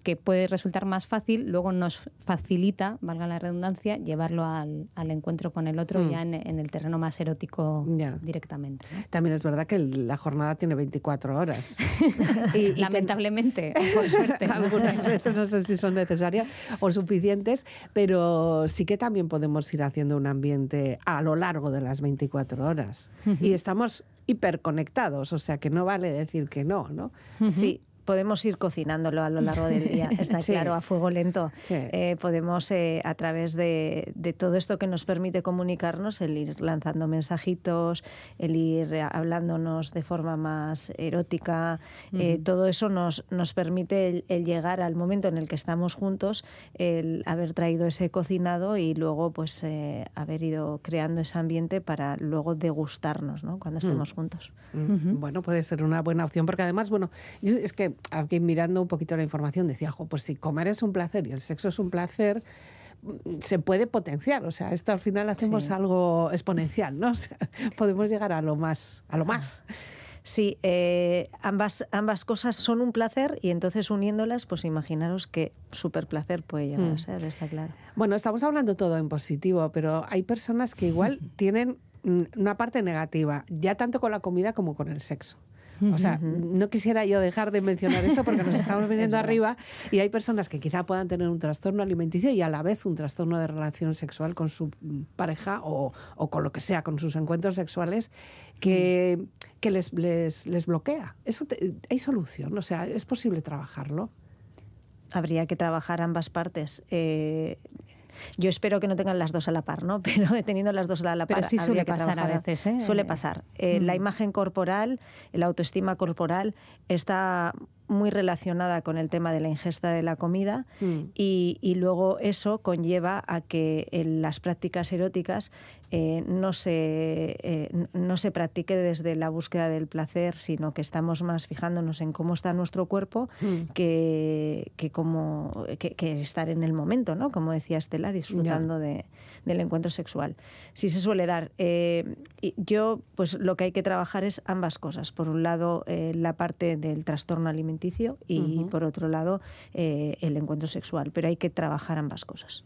Speaker 4: que puede resultar más fácil, luego nos facilita, valga la redundancia, llevarlo al, al encuentro con el otro
Speaker 2: Mm.
Speaker 4: ya en, en el terreno más erótico
Speaker 2: Ya.
Speaker 4: directamente. ¿no?
Speaker 2: También es verdad que el- la jornada tiene 24 horas. Y-
Speaker 4: Lamentablemente, por suerte. no.
Speaker 2: Algunas veces no sé si son necesarias o suficientes, pero sí que también podemos ir haciendo un ambiente a lo largo de las 24 horas. Y estamos hiperconectados, o sea que no vale decir que no, ¿no?
Speaker 5: Sí, podemos ir cocinándolo a lo largo del día, está
Speaker 2: Sí.
Speaker 5: claro, a fuego lento.
Speaker 2: Sí.
Speaker 5: Eh, podemos, eh, a través de, de todo esto que nos permite comunicarnos, el ir lanzando mensajitos, el ir hablándonos de forma más erótica, eh, todo eso nos, nos permite el, el llegar al momento en el que estamos juntos, el haber traído ese cocinado y luego pues eh, haber ido creando ese ambiente para luego degustarnos ¿no? cuando estemos juntos.
Speaker 2: Mm, Bueno, puede ser una buena opción, porque además, bueno, yo- es que que aquí mirando un poquito la información decía, jo, pues si comer es un placer y el sexo es un placer, mm, se puede potenciar. O sea, esto al final hacemos
Speaker 5: Sí.
Speaker 2: algo exponencial, ¿no? O sea, podemos llegar a lo más, a lo más.
Speaker 5: Sí, eh, ambas, ambas cosas son un placer y entonces uniéndolas, pues imaginaros qué súper placer puede llegar
Speaker 2: Mm.
Speaker 5: a ser, está claro.
Speaker 2: Bueno, estamos hablando todo en positivo, pero hay personas que igual tienen mm, una parte negativa, ya tanto con la comida como con el sexo. O sea, no quisiera yo dejar de mencionar eso porque nos estamos viniendo arriba y hay personas que quizá puedan tener un trastorno alimenticio y a la vez un trastorno de relación sexual con su mm, pareja o, o con lo que sea, con sus encuentros sexuales, que, que les, les, les bloquea. Eso te- hay solución, o sea, es posible trabajarlo.
Speaker 5: Habría que trabajar ambas partes. Eh, yo espero que no tengan las dos a la par, ¿no? Pero teniendo las dos a la par,
Speaker 4: Pero sí
Speaker 5: habría
Speaker 4: suele
Speaker 5: que
Speaker 4: pasar a
Speaker 5: trabajar.
Speaker 4: veces, ¿eh?
Speaker 5: Suele pasar. Eh, La imagen corporal, la autoestima corporal está muy relacionada con el tema de la ingesta de la comida
Speaker 2: Mm.
Speaker 5: y, y luego eso conlleva a que en las prácticas eróticas eh, no, se, eh, no se practique desde la búsqueda del placer, sino que estamos más fijándonos en cómo está nuestro cuerpo
Speaker 2: Mm.
Speaker 5: que, que, como, que, que estar en el momento, ¿no? Como decía Estela, disfrutando de, del encuentro sexual. Sí se suele dar. Eh, yo, pues lo que hay que trabajar es ambas cosas. Por un lado, eh, la parte del trastorno alimenticio y por otro lado, eh, el encuentro sexual. Pero hay que trabajar ambas cosas.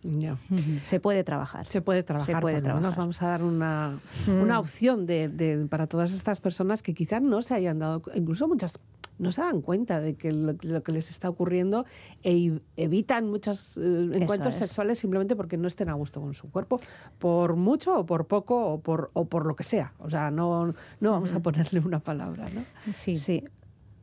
Speaker 5: Se puede trabajar.
Speaker 2: Se puede trabajar,
Speaker 5: Se puede
Speaker 2: menos vamos a dar una,
Speaker 5: Mm.
Speaker 2: una opción de, de- para todas estas personas que quizás no se hayan dado, incluso muchas no se dan cuenta de que lo, lo que les está ocurriendo e evitan muchos eh, encuentros
Speaker 5: es.
Speaker 2: sexuales simplemente porque no estén a gusto con su cuerpo, por mucho o por poco o por, o por lo que sea. O sea, no, no vamos a ponerle una palabra, ¿no?
Speaker 4: Sí.
Speaker 5: Sí.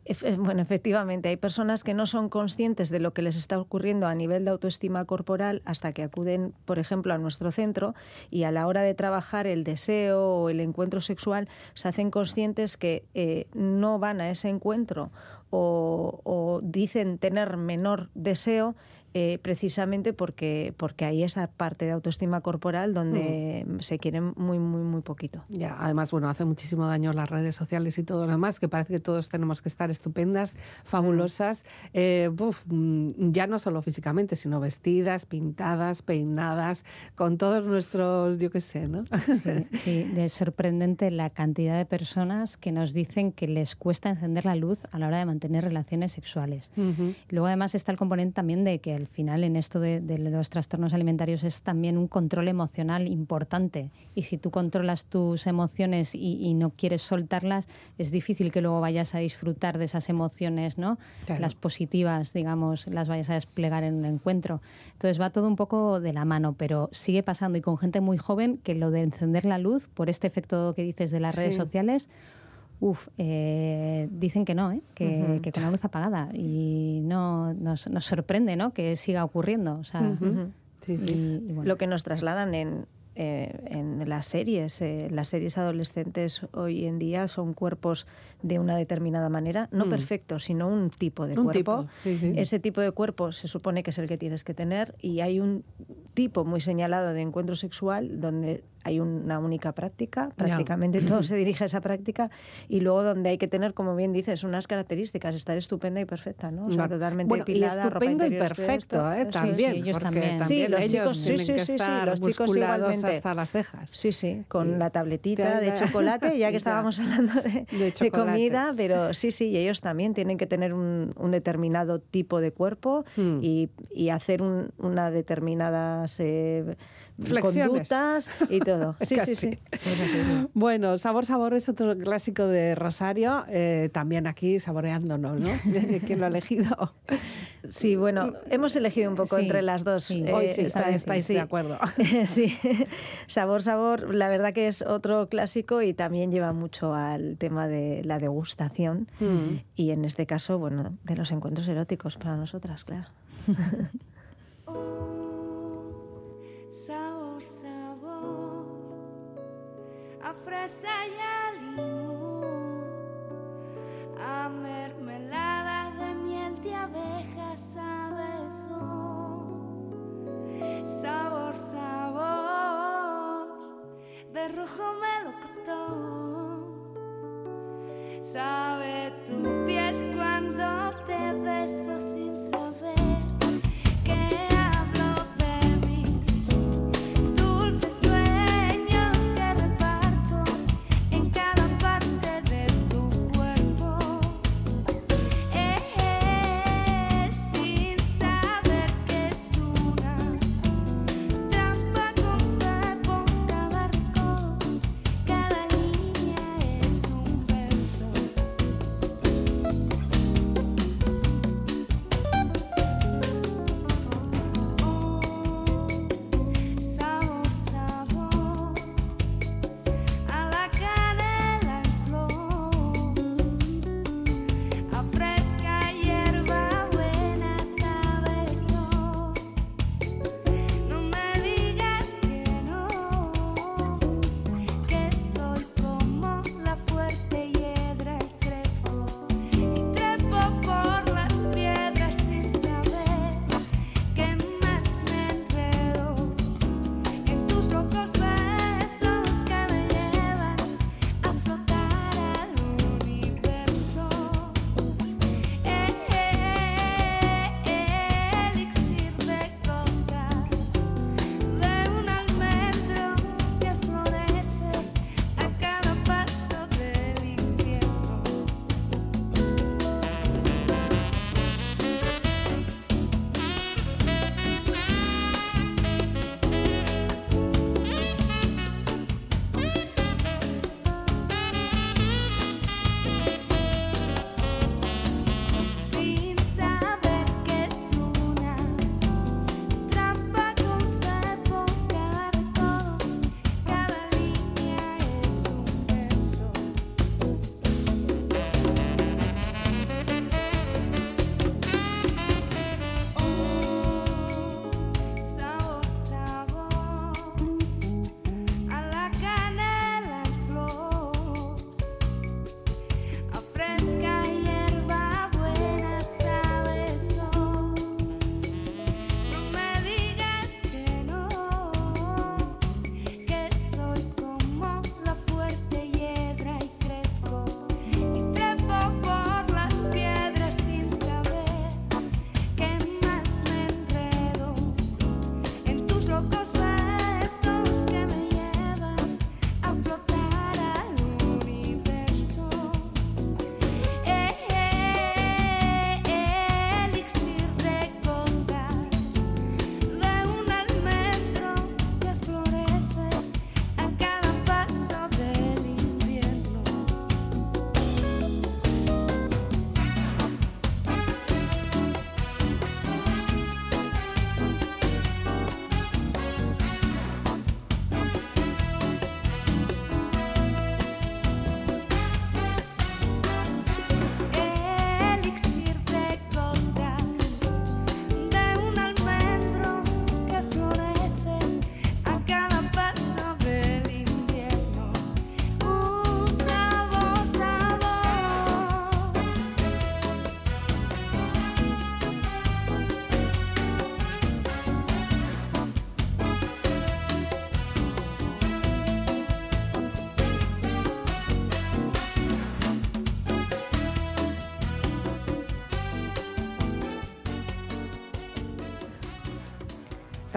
Speaker 5: Efe- Bueno, efectivamente, hay personas que no son conscientes de lo que les está ocurriendo a nivel de autoestima corporal hasta que acuden, por ejemplo, a nuestro centro y a la hora de trabajar el deseo o el encuentro sexual se hacen conscientes que eh, no van a ese encuentro o, o dicen tener menor deseo eh, precisamente porque, porque hay esa parte de autoestima corporal donde se quieren muy, muy, muy poquito.
Speaker 2: Ya, además, bueno, hace muchísimo daño las redes sociales y todo lo demás, que parece que todos tenemos que estar estupendas, fabulosas, eh, buf, mm, ya no solo físicamente, sino vestidas, pintadas, peinadas, con todos nuestros, yo qué sé, ¿no?
Speaker 4: Sí, sí, es sorprendente la cantidad de personas que nos dicen que les cuesta encender la luz a la hora de mantener relaciones sexuales.
Speaker 2: Ujú.
Speaker 4: Y Luego además está el componente también de que al final en esto de, de los trastornos alimentarios es también un control emocional importante. Y si tú controlas tus emociones y, y no quieres soltarlas, es difícil que luego vayas a disfrutar de esas emociones, ¿no?
Speaker 2: Claro.
Speaker 4: Las positivas, digamos, las vayas a desplegar en un encuentro. Entonces va todo un poco de la mano, pero sigue pasando y con gente muy joven que lo de encender la luz, por este efecto que dices de las redes sociales, Uf, eh, dicen que no, ¿eh? que, que con la luz apagada. Y no nos, nos sorprende ¿no? que siga ocurriendo. O sea,
Speaker 2: Ujú. Sí, sí.
Speaker 4: y- y bueno.
Speaker 5: Lo que nos trasladan en, eh, en las series, eh, las series adolescentes hoy en día son cuerpos de una determinada manera, no
Speaker 2: Mm.
Speaker 5: perfectos, sino un tipo de
Speaker 2: Un
Speaker 5: cuerpo.
Speaker 2: tipo, sí, sí.
Speaker 5: Ese tipo de cuerpo se supone que es el que tienes que tener y hay un tipo muy señalado de encuentro sexual donde hay una única práctica, prácticamente todo se dirige a esa práctica y luego donde hay que tener, como bien dices, unas características, estar estupenda y perfecta, ¿no? O sea, totalmente
Speaker 2: bueno,
Speaker 5: depilada,
Speaker 2: y
Speaker 5: ropa
Speaker 2: estupendo y
Speaker 5: interior, esto,
Speaker 2: perfecto, ¿eh?
Speaker 5: sí,
Speaker 2: También,
Speaker 4: sí, ellos
Speaker 2: porque
Speaker 4: también.
Speaker 5: Sí, los
Speaker 2: ellos
Speaker 5: chicos, sí,
Speaker 2: tienen
Speaker 5: sí,
Speaker 2: que
Speaker 5: sí, los chicos igualmente.
Speaker 2: hasta las cejas.
Speaker 5: Sí, sí, con
Speaker 2: Y-
Speaker 5: la tabletita de chocolate, ya que estábamos hablando de,
Speaker 2: De
Speaker 5: de
Speaker 2: chocolates.
Speaker 5: comida, pero sí, sí, y ellos también tienen que tener un, un determinado tipo de cuerpo
Speaker 2: Hmm.
Speaker 5: y, y hacer un, una determinadas eh,
Speaker 2: Flexiones.
Speaker 5: conductas y todo. Sí, sí, sí.
Speaker 2: Bueno, Sabor Sabor es otro clásico de Rosario, eh, también aquí saboreándonos, ¿no? ¿Quién lo ha elegido?
Speaker 5: Sí, bueno, hemos elegido un poco
Speaker 4: Sí,
Speaker 5: entre las dos.
Speaker 4: sí.
Speaker 5: eh,
Speaker 2: Hoy sí está- estáis de acuerdo.
Speaker 5: sí, sabor, sabor, la verdad que es otro clásico y también lleva mucho al tema de la degustación
Speaker 2: Mm.
Speaker 5: y en este caso, bueno, de los encuentros eróticos para nosotras, claro.
Speaker 7: Sabor, sabor, a fresa y a limón, a mermelada de miel de abejas sabe son. Sabor, sabor, de rojo melocotón, sabe tu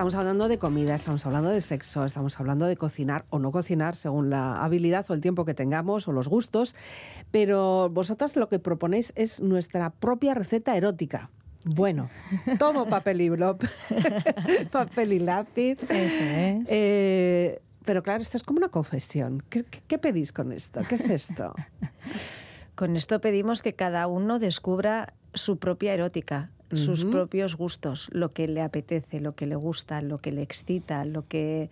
Speaker 2: Estamos hablando de comida, estamos hablando de sexo, estamos hablando de cocinar o no cocinar según la habilidad o el tiempo que tengamos o los gustos, pero vosotras lo que proponéis es nuestra propia receta erótica. Bueno, tomo papel y blop, papel y lápiz.
Speaker 4: Eso es.
Speaker 2: Eh, pero claro, esto es como una confesión. ¿Qué, qué- qué pedís con esto? ¿Qué es esto?
Speaker 5: Con esto pedimos que cada uno descubra su propia erótica, sus propios gustos, lo que le apetece, lo que le gusta, lo que le excita, lo que,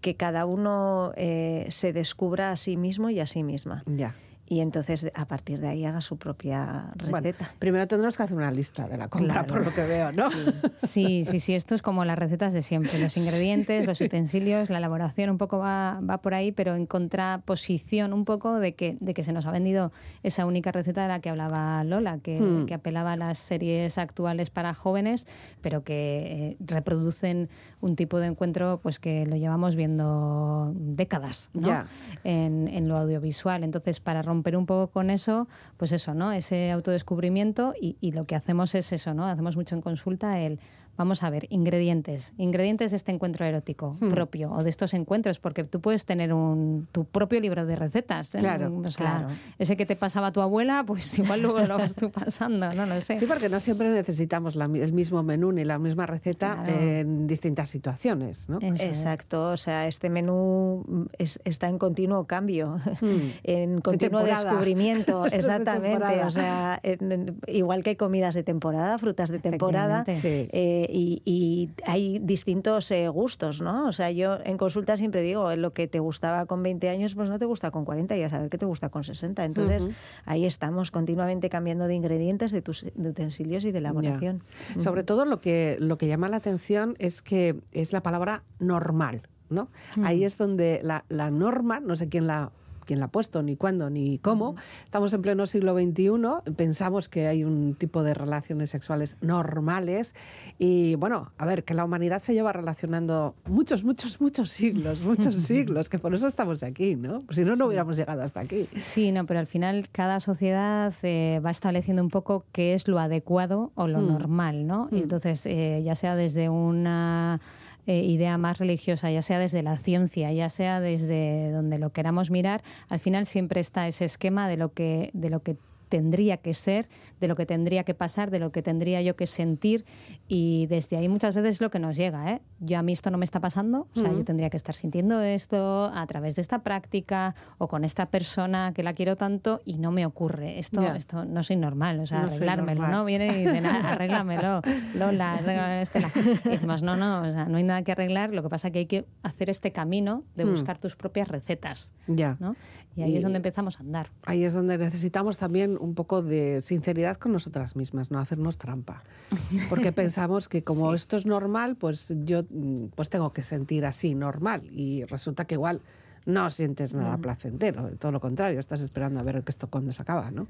Speaker 5: que cada uno eh, se descubra a sí mismo y a sí misma.
Speaker 2: Ya.
Speaker 5: Y entonces a partir de ahí haga su propia
Speaker 2: Bueno,
Speaker 5: receta.
Speaker 2: primero tendremos que hacer una lista de la compra,
Speaker 5: Claro.
Speaker 2: por lo que veo, ¿no?
Speaker 4: Sí, sí, sí, esto es como las recetas de siempre. Los ingredientes, los utensilios, la elaboración un poco va, va por ahí, pero en contraposición un poco de que, de que se nos ha vendido esa única receta de la que hablaba Lola, que,
Speaker 2: Hmm.
Speaker 4: que apelaba a las series actuales para jóvenes, pero que eh, reproducen un tipo de encuentro pues que lo llevamos viendo décadas ¿no?
Speaker 2: Ya.
Speaker 4: en, en lo audiovisual. Entonces, para romper romper un poco con eso, pues eso, ¿no? Ese autodescubrimiento y, y lo que hacemos es eso, ¿no? Hacemos mucho en consulta el Vamos a ver, ingredientes. Ingredientes de este encuentro erótico
Speaker 2: Hmm.
Speaker 4: propio o de estos encuentros, porque tú puedes tener un, tu propio libro de recetas. ¿eh?
Speaker 2: Claro,
Speaker 4: O sea,
Speaker 5: claro.
Speaker 4: Ese que te pasaba tu abuela, pues igual luego lo vas tú pasando, no lo sé.
Speaker 2: Sí, porque no siempre necesitamos la mi- el mismo menú ni la misma receta
Speaker 4: Claro.
Speaker 2: en distintas situaciones, ¿no?
Speaker 4: Eso es.
Speaker 5: Exacto, o sea, este menú es- está en continuo cambio, en continuo descubrimiento,
Speaker 2: de
Speaker 5: exactamente. O sea, en- en- igual que hay comidas de temporada, frutas de temporada,
Speaker 4: Efectivamente.
Speaker 5: Eh, y, y hay distintos eh, gustos, ¿no? O sea, yo en consulta siempre digo, lo que te gustaba con 20 años, pues no te gusta con 40 y a saber qué te gusta con 60. Entonces, ahí estamos continuamente cambiando de ingredientes, de, tus, de utensilios y de elaboración.
Speaker 2: Sobre todo lo que, lo que llama la atención es que es la palabra normal, ¿no? Ahí es donde la, la norma, no sé quién la quién la ha puesto, ni cuándo, ni cómo. Estamos en pleno siglo XXI, pensamos que hay un tipo de relaciones sexuales normales y bueno, a ver, que la humanidad se lleva relacionando muchos, muchos, muchos siglos, muchos siglos, que por eso estamos aquí, ¿no? Si no, no hubiéramos llegado hasta aquí.
Speaker 4: Sí, no, pero al final cada sociedad eh, va estableciendo un poco qué es lo adecuado o lo
Speaker 2: Hmm.
Speaker 4: normal, ¿no?
Speaker 2: Hmm.
Speaker 4: Entonces, eh, ya sea desde una eh, idea más religiosa, ya sea desde la ciencia, ya sea desde donde lo queramos mirar, al final siempre está ese esquema de lo que, de lo que tendría que ser, de lo que tendría que pasar, de lo que tendría yo que sentir y desde ahí muchas veces es lo que nos llega. ¿eh? Yo a mí esto no me está pasando, o sea,
Speaker 2: Ujú.
Speaker 4: yo tendría que estar sintiendo esto a través de esta práctica o con esta persona que la quiero tanto y no me ocurre. Esto,
Speaker 2: Ya.
Speaker 4: esto no soy normal, o sea,
Speaker 2: No
Speaker 4: arreglármelo. ¿no? Viene y dicen, "Ah, arréglamelo, Lola, arréglamelo, Estela. Y decimos, no, no, o sea, no hay nada que arreglar, lo que pasa es que hay que hacer este camino de
Speaker 2: Hmm.
Speaker 4: buscar tus propias recetas,
Speaker 2: Ya.
Speaker 4: ¿no? Y ahí
Speaker 2: Y-
Speaker 4: es donde empezamos a andar.
Speaker 2: Ahí es donde necesitamos también un poco de sinceridad con nosotras mismas, no hacernos trampa. Porque pensamos que como esto es normal, pues yo mm, pues tengo que sentir así normal. Y resulta que igual no sientes nada placentero, todo lo contrario, estás esperando a ver que esto cuándo se acaba, ¿no?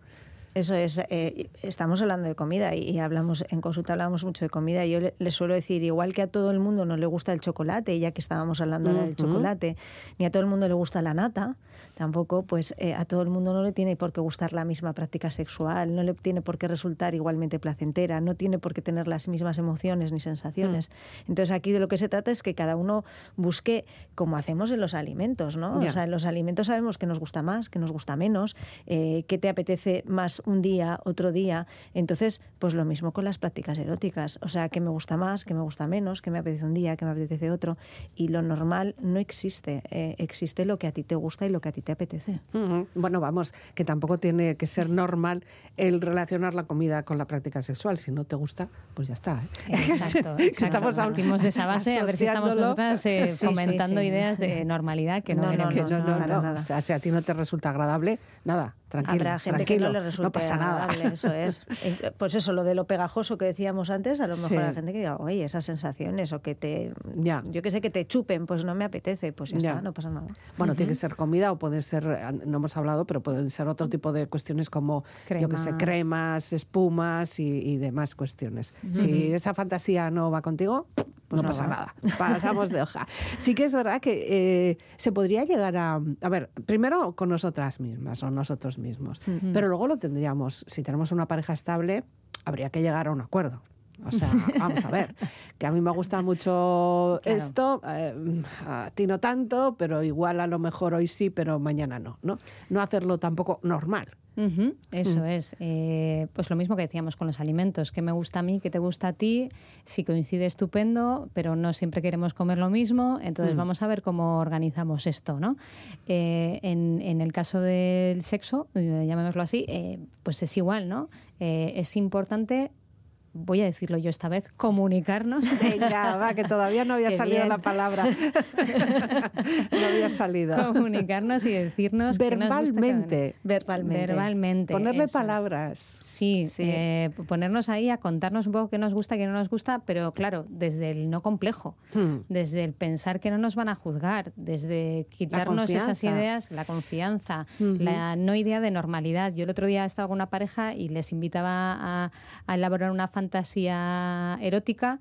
Speaker 5: Eso es, eh, estamos hablando de comida y, y hablamos en consulta hablamos mucho de comida. Yo le, le suelo decir, igual que a todo el mundo no le gusta el chocolate, ya que estábamos hablando ahora del chocolate, ni a todo el mundo le gusta la nata, tampoco, pues eh, a todo el mundo no le tiene por qué gustar la misma práctica sexual, no le tiene por qué resultar igualmente placentera, no tiene por qué tener las mismas emociones ni sensaciones. Entonces aquí de lo que se trata es que cada uno busque como hacemos en los alimentos, ¿no? O sea, en los alimentos sabemos que nos gusta más, que nos gusta menos, eh, que te apetece más un día, otro día. Entonces, pues lo mismo con las prácticas eróticas. O sea, que me gusta más, que me gusta menos, que me apetece un día, que me apetece otro. Y lo normal no existe. eh, existe lo que a ti te gusta y lo que a ti te apetece.
Speaker 2: Bueno, vamos, que tampoco tiene que ser normal el relacionar la comida con la práctica sexual. Si no te gusta, pues ya está. ¿eh?
Speaker 4: Exacto, exacto.
Speaker 2: estamos
Speaker 4: Partimos de esa base a ver si estamos nosotras eh,
Speaker 5: Sí, sí,
Speaker 4: fomentando
Speaker 5: sí.
Speaker 4: ideas de normalidad que no,
Speaker 5: No, no,
Speaker 4: queremos.
Speaker 2: Que no, no, no.
Speaker 5: nada.
Speaker 2: O sea, si a ti no te resulta agradable, nada, tranquilo.
Speaker 5: Habrá gente
Speaker 2: tranquilo,
Speaker 5: que no le resulte
Speaker 2: pasa nada.
Speaker 5: agradable, eso es. Pues eso, lo de lo pegajoso que decíamos antes, a lo mejor hay gente que diga, oye, esas sensaciones o que te,
Speaker 2: Ya.
Speaker 5: yo que sé, que te chupen, pues no me apetece, pues ya,
Speaker 2: Ya.
Speaker 5: está, no pasa nada.
Speaker 2: Bueno, tiene que ser comida o ser, no hemos hablado, pero pueden ser otro tipo de cuestiones como, yo que sé,
Speaker 4: Cremas.
Speaker 2: cremas, espumas y, y demás cuestiones. Si esa fantasía no va contigo,
Speaker 5: Pues
Speaker 2: no,
Speaker 5: no
Speaker 2: pasa
Speaker 5: va.
Speaker 2: nada. Pasamos de hoja. Sí que es verdad que eh, se podría llegar a... A ver, primero con nosotras mismas o nosotros mismos, pero luego lo tendríamos, si tenemos una pareja estable, habría que llegar a un acuerdo. O sea, vamos a ver, que a mí me gusta mucho
Speaker 4: Claro.
Speaker 2: esto, eh, a ti no tanto, pero igual a lo mejor hoy sí, pero mañana no, ¿no? No hacerlo tampoco normal.
Speaker 4: Eso
Speaker 2: Mm.
Speaker 4: es. Eh, pues lo mismo que decíamos con los alimentos. ¿Qué me gusta a mí? ¿Qué te gusta a ti? Si coincide, estupendo, pero no siempre queremos comer lo mismo. Entonces
Speaker 2: Mm.
Speaker 4: vamos a ver cómo organizamos esto, ¿no? Eh, en, en el caso del sexo, eh, llamémoslo así, eh, pues es igual, ¿no? Es importante, voy a decirlo yo esta vez, comunicarnos.
Speaker 2: Venga, va, que todavía no había
Speaker 5: Qué
Speaker 2: salido
Speaker 5: bien.
Speaker 2: la palabra. no había salido.
Speaker 4: comunicarnos y decirnos nos gusta cada uno.
Speaker 2: Verbalmente.
Speaker 5: Verbalmente.
Speaker 4: Verbalmente.
Speaker 2: Ponerle
Speaker 4: eso es.
Speaker 2: palabras.
Speaker 4: Sí,
Speaker 5: Sí.
Speaker 4: eh, ponernos ahí a contarnos un poco qué nos gusta qué no nos gusta, pero claro, desde el no complejo,
Speaker 2: Hmm.
Speaker 4: desde el pensar que no nos van a juzgar, desde quitarnos esas ideas, la confianza,
Speaker 2: Ujú.
Speaker 4: la no idea de normalidad. Yo el otro día estaba con una pareja y les invitaba a, a elaborar una fantasía erótica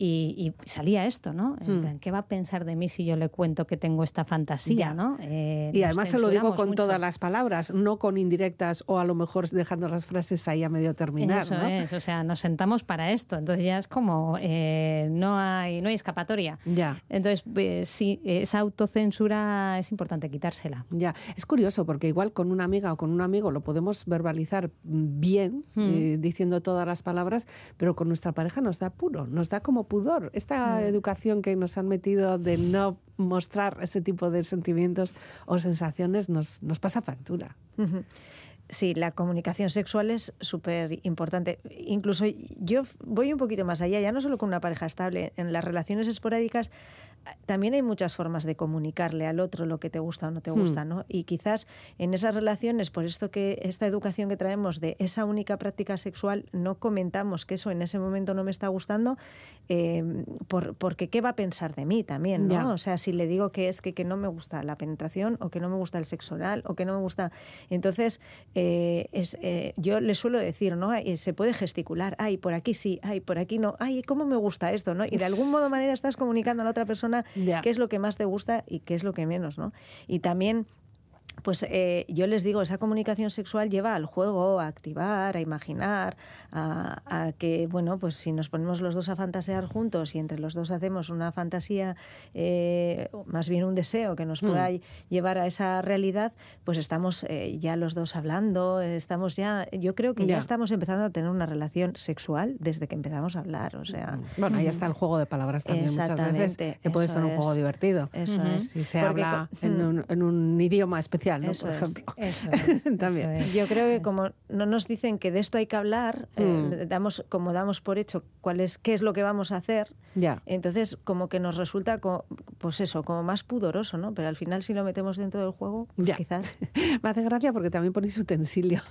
Speaker 4: Y, y salía esto, ¿no? En
Speaker 2: Hmm.
Speaker 4: plan, ¿Qué va a pensar de mí si yo le cuento que tengo esta fantasía,
Speaker 2: Ya.
Speaker 4: ¿no? Eh,
Speaker 2: Y además se lo digo con
Speaker 4: mucho.
Speaker 2: todas las palabras, no con indirectas o a lo mejor dejando las frases ahí a medio terminar.
Speaker 4: Eso
Speaker 2: ¿no?
Speaker 4: es, o sea, nos sentamos para esto, entonces ya es como eh, no hay no hay escapatoria.
Speaker 2: Ya.
Speaker 4: Entonces, eh, sí, esa autocensura es importante quitársela.
Speaker 2: Ya, es curioso porque igual con una amiga o con un amigo lo podemos verbalizar bien,
Speaker 4: Mm.
Speaker 2: eh, diciendo todas las palabras, pero con nuestra pareja nos da puro, nos da como pudor. Esta
Speaker 4: Mm.
Speaker 2: educación que nos han metido de no mostrar este tipo de sentimientos o sensaciones nos, nos pasa factura.
Speaker 5: Sí, la comunicación sexual es súper importante. Incluso yo voy un poquito más allá, ya no solo con una pareja estable, en las relaciones esporádicas también hay muchas formas de comunicarle al otro lo que te gusta o no te
Speaker 2: Hmm.
Speaker 5: gusta, ¿no? Y quizás en esas relaciones, por esto que esta educación que traemos de esa única práctica sexual, no comentamos que eso en ese momento no me está gustando, eh, por- porque qué va a pensar de mí también, ¿no? O sea, si le digo que es que, que no me gusta la penetración o que no me gusta el sexo oral o que no me gusta... Entonces, eh, es, eh, yo le suelo decir, ¿no? Se puede gesticular, ay, por aquí sí, ay, por aquí no, ay, ¿cómo me gusta esto? ¿no? Y de algún modo manera estás comunicando a la otra persona Qué es lo que más te gusta y qué es lo que menos, ¿no? Y también pues eh, yo les digo, esa comunicación sexual lleva al juego, a activar, a imaginar, a, a que, bueno, pues si nos ponemos los dos a fantasear juntos y entre los dos hacemos una fantasía, eh, más bien un deseo que nos pueda llevar a esa realidad, pues estamos eh, ya los dos hablando, estamos ya, yo creo que ya.
Speaker 2: Ya.
Speaker 5: estamos empezando a tener una relación sexual desde que empezamos a hablar, o sea...
Speaker 2: Bueno, ahí está el juego de palabras también muchas veces, que puede ser un juego
Speaker 5: es.
Speaker 2: divertido.
Speaker 5: Eso es.
Speaker 2: Si se
Speaker 5: Porque
Speaker 2: habla en
Speaker 5: Mm.
Speaker 2: un, en un idioma especial, ¿no?
Speaker 5: Eso
Speaker 2: por
Speaker 5: es.
Speaker 2: ejemplo.
Speaker 4: Eso es,
Speaker 2: También.
Speaker 4: eso es.
Speaker 5: Yo creo que como no nos dicen que de esto hay que hablar, eh,
Speaker 2: Mm.
Speaker 5: damos como damos por hecho cuál es qué es lo que vamos a hacer,
Speaker 2: Ya.
Speaker 5: entonces como que nos resulta co- pues eso, como más pudoroso, ¿no? Pero al final si lo metemos dentro del juego, pues
Speaker 2: Ya.
Speaker 5: quizás
Speaker 2: Me hace gracia porque también ponéis utensilio.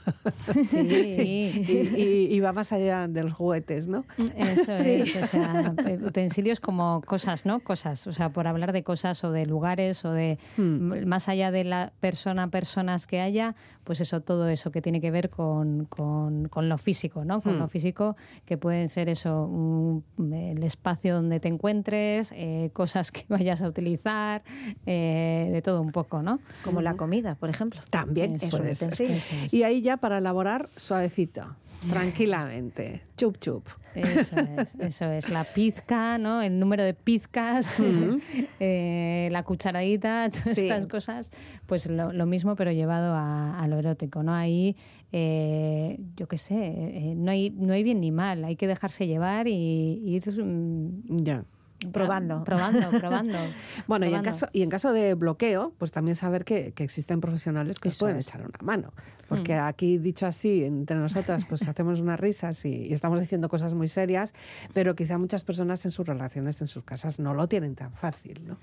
Speaker 4: Sí.
Speaker 2: y, y- y va más allá de los juguetes, ¿no?
Speaker 4: Eso es, o sea, utensilios como cosas, ¿no? Cosas, o sea, por hablar de cosas o de lugares o de
Speaker 2: Hmm.
Speaker 4: m- más allá de la persona, personas que haya, pues eso, todo eso que tiene que ver con, con- con lo físico, ¿no? Con
Speaker 2: Hmm.
Speaker 4: lo físico, que pueden ser eso, un- el espacio donde te encuentres, eh, cosas que vayas a utilizar, eh, de todo un poco, ¿no?
Speaker 5: como la comida, por ejemplo.
Speaker 2: También
Speaker 4: Eso
Speaker 2: puede
Speaker 4: es, eso es.
Speaker 2: Y ahí ya para elaborar suavecito, tranquilamente, chup chup.
Speaker 4: Eso es, eso es. La pizca, ¿no? El número de pizcas, eh, la cucharadita, todas
Speaker 5: Sí.
Speaker 4: estas cosas, pues lo, lo mismo, pero llevado a, a lo erótico, ¿no? Ahí, eh, yo qué sé, eh, no, hay, no hay bien ni mal, hay que dejarse llevar y, y ir mm,
Speaker 2: Ya.
Speaker 5: Probando.
Speaker 4: Probando, probando.
Speaker 2: Bueno, y en, caso, y en caso de bloqueo, pues también saber que, que existen profesionales que os pueden
Speaker 5: es.
Speaker 2: echar una mano. Porque
Speaker 4: Hmm.
Speaker 2: aquí, dicho así, entre nosotras, pues hacemos unas risas y, y estamos diciendo cosas muy serias, pero quizá muchas personas en sus relaciones, en sus casas, no lo tienen tan fácil, ¿no?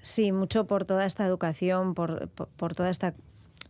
Speaker 5: Sí, mucho por toda esta educación, por, por, por toda esta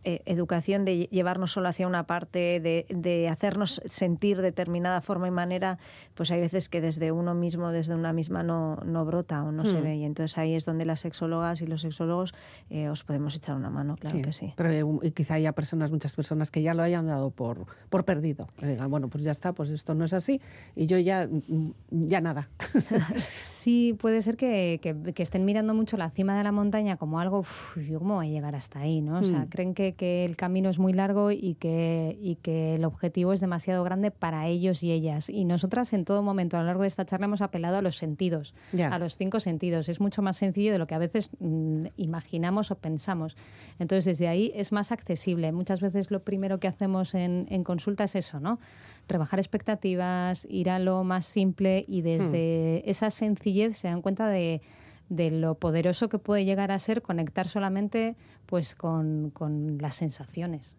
Speaker 5: eh, educación de lle- llevarnos solo hacia una parte, de, de hacernos sentir determinada forma y manera, pues hay veces que desde uno mismo, desde una misma, no, no brota o no se
Speaker 2: Hmm.
Speaker 5: ve. Y entonces ahí es donde las sexólogas y los sexólogos eh, os podemos echar una mano, claro que sí.
Speaker 2: Pero eh, quizá haya personas, muchas personas que ya lo hayan dado por, por perdido. Que digan, bueno, pues ya está, pues esto no es así y yo ya, mm, ya nada.
Speaker 4: Sí, puede ser que, que- que estén mirando mucho la cima de la montaña como algo, "Uf, ¿yo cómo voy a llegar hasta ahí? ¿no? O sea,
Speaker 2: Mm.
Speaker 4: creen que, que el camino es muy largo y que, y que el objetivo es demasiado grande para ellos y ellas. Y nosotras en todo momento a lo largo de esta charla hemos apelado a los sentidos, a los cinco sentidos. Es mucho más sencillo de lo que a veces mm, imaginamos o pensamos. Entonces, desde ahí es más accesible. Muchas veces lo primero que hacemos en, en consulta es eso, ¿no? Rebajar expectativas, ir a lo más simple y desde esa sencillez se dan cuenta de, de lo poderoso que puede llegar a ser conectar solamente pues con, con las sensaciones.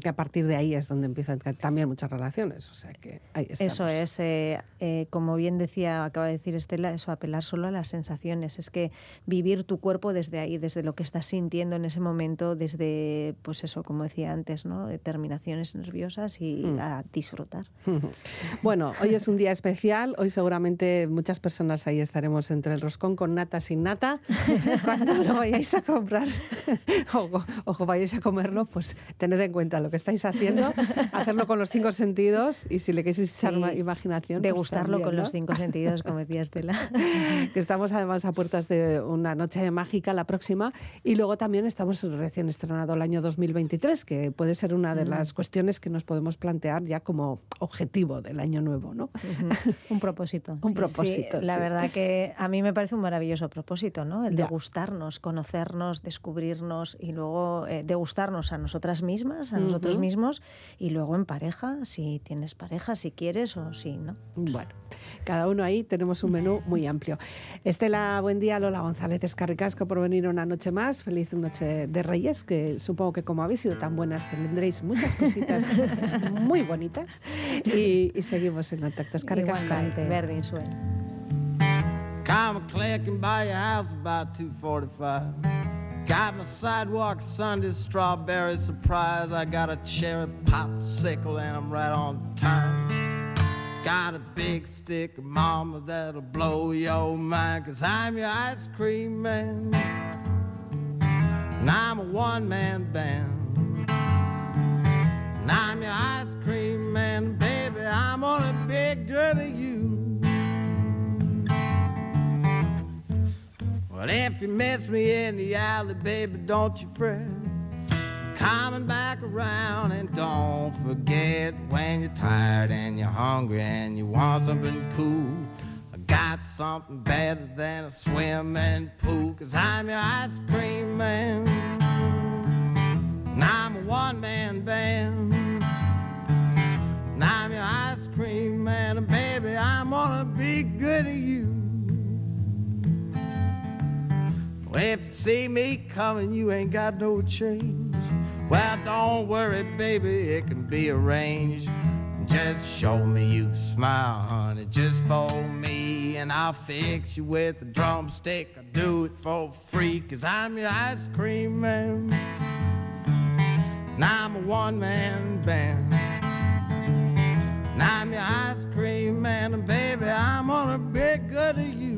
Speaker 2: Que a partir de ahí es donde empiezan también muchas relaciones. O sea que ahí.
Speaker 5: Eso es, eh, eh, como bien decía, acaba de decir Estela, eso, apelar solo a las sensaciones. Es que vivir tu cuerpo desde ahí, desde lo que estás sintiendo en ese momento, desde, pues eso, como decía antes, ¿no? Terminaciones nerviosas y
Speaker 2: Mm.
Speaker 5: a disfrutar.
Speaker 2: Bueno, hoy es un día especial. Hoy seguramente muchas personas ahí estaremos entre el roscón con nata sin nata. Cuando lo vayáis a comprar o, o vayáis a comerlo, pues tened en cuenta cuenta lo que estáis haciendo, hacerlo con los cinco sentidos y si le queréis echar
Speaker 5: Sí,
Speaker 2: ma- imaginación. pues
Speaker 5: Degustarlo
Speaker 2: también,
Speaker 5: con
Speaker 2: ¿no?
Speaker 5: los cinco sentidos, como decía Estela.
Speaker 2: que estamos además a puertas de una noche mágica la próxima y luego también estamos recién estrenado el año 2023 que puede ser una de las cuestiones que nos podemos plantear ya como objetivo del año nuevo, ¿no?
Speaker 4: Un propósito.
Speaker 2: Un
Speaker 4: sí.
Speaker 2: propósito.
Speaker 5: Sí, la verdad que a mí me parece un maravilloso propósito, ¿no? El
Speaker 2: Ya.
Speaker 5: degustarnos, conocernos, descubrirnos y luego eh, degustarnos a nosotras mismas, a nosotros
Speaker 2: Ujú.
Speaker 5: mismos y luego en pareja, si tienes pareja, si quieres o si no.
Speaker 2: Bueno, cada uno ahí tenemos un menú muy amplio. Estela, buen día. Lola González Escarricasco por venir una noche más. Feliz noche de Reyes, que supongo que como habéis sido tan buenas tendréis muchas cositas muy bonitas. Y, y seguimos en contacto. Escarricasco.
Speaker 4: Igualmente.
Speaker 5: Verdin suena.
Speaker 8: Come clicking by your house about 245. Got my sidewalk Sunday strawberry surprise. I got a cherry popsicle and I'm right on time. Got a big stick of mama that'll blow your mind. Cause I'm your ice cream man. And I'm a one man band. And I'm your ice cream man. Baby, I'm only bigger than you. Well, if you miss me in the alley, baby, don't you fret. Coming back around, and don't forget when you're tired and you're hungry and you want something cool. I got something better than a swimming pool, cause I'm your ice cream man. And I'm a one man band. And I'm your ice cream man, and baby, I'm gonna be good to you. Well, if you see me coming, you ain't got no change. Well, don't worry, baby, it can be arranged. Just show me you smile, honey, just for me. And I'll fix you with a drumstick. I'll do it for free, cause I'm your ice cream man. And I'm a one man band. And I'm your ice cream man, and baby, I'm gonna be good to you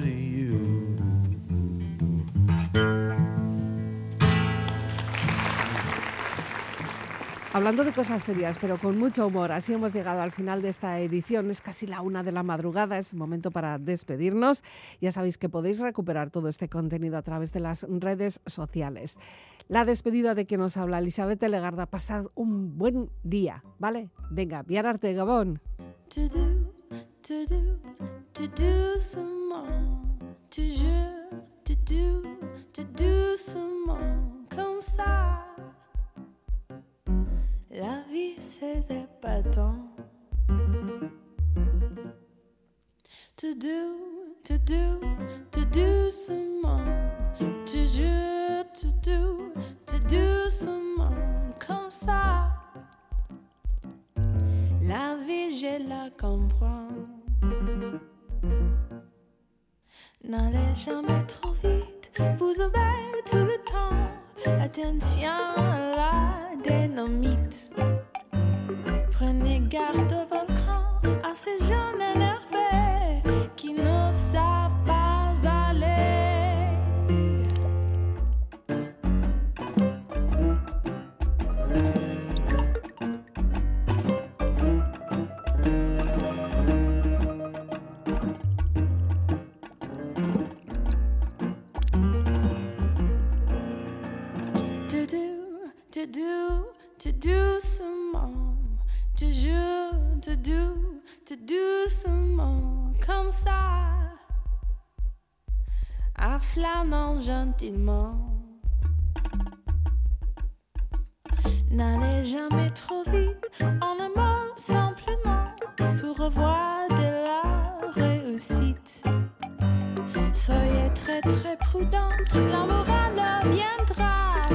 Speaker 2: Hablando de cosas serias, pero con mucho humor, así hemos llegado al final de esta edición. Es casi la una de la madrugada, es momento para despedirnos. Ya sabéis que podéis recuperar todo este contenido a través de las redes sociales. La despedida de quien nos habla, Elizabeth Legarda. Pasad un buen día, ¿vale? Venga, Arte Gabón.
Speaker 7: To do, to do, to do to do, to do. La vie, c'est des bâtons. To do, to do, to do doucement. Toujours, to do, to do doucement. Comme ça. La vie, je la comprends. N'allez jamais trop vite, vous avez tout le temps. Attention à la dynamite. Prenez garde au volcan, à ces jeunes énervés qui ne savent Afflamant gentiment. N'allez jamais trop vite, en un mot simplement, pour revoir de la réussite. Soyez très très prudent, la morale viendra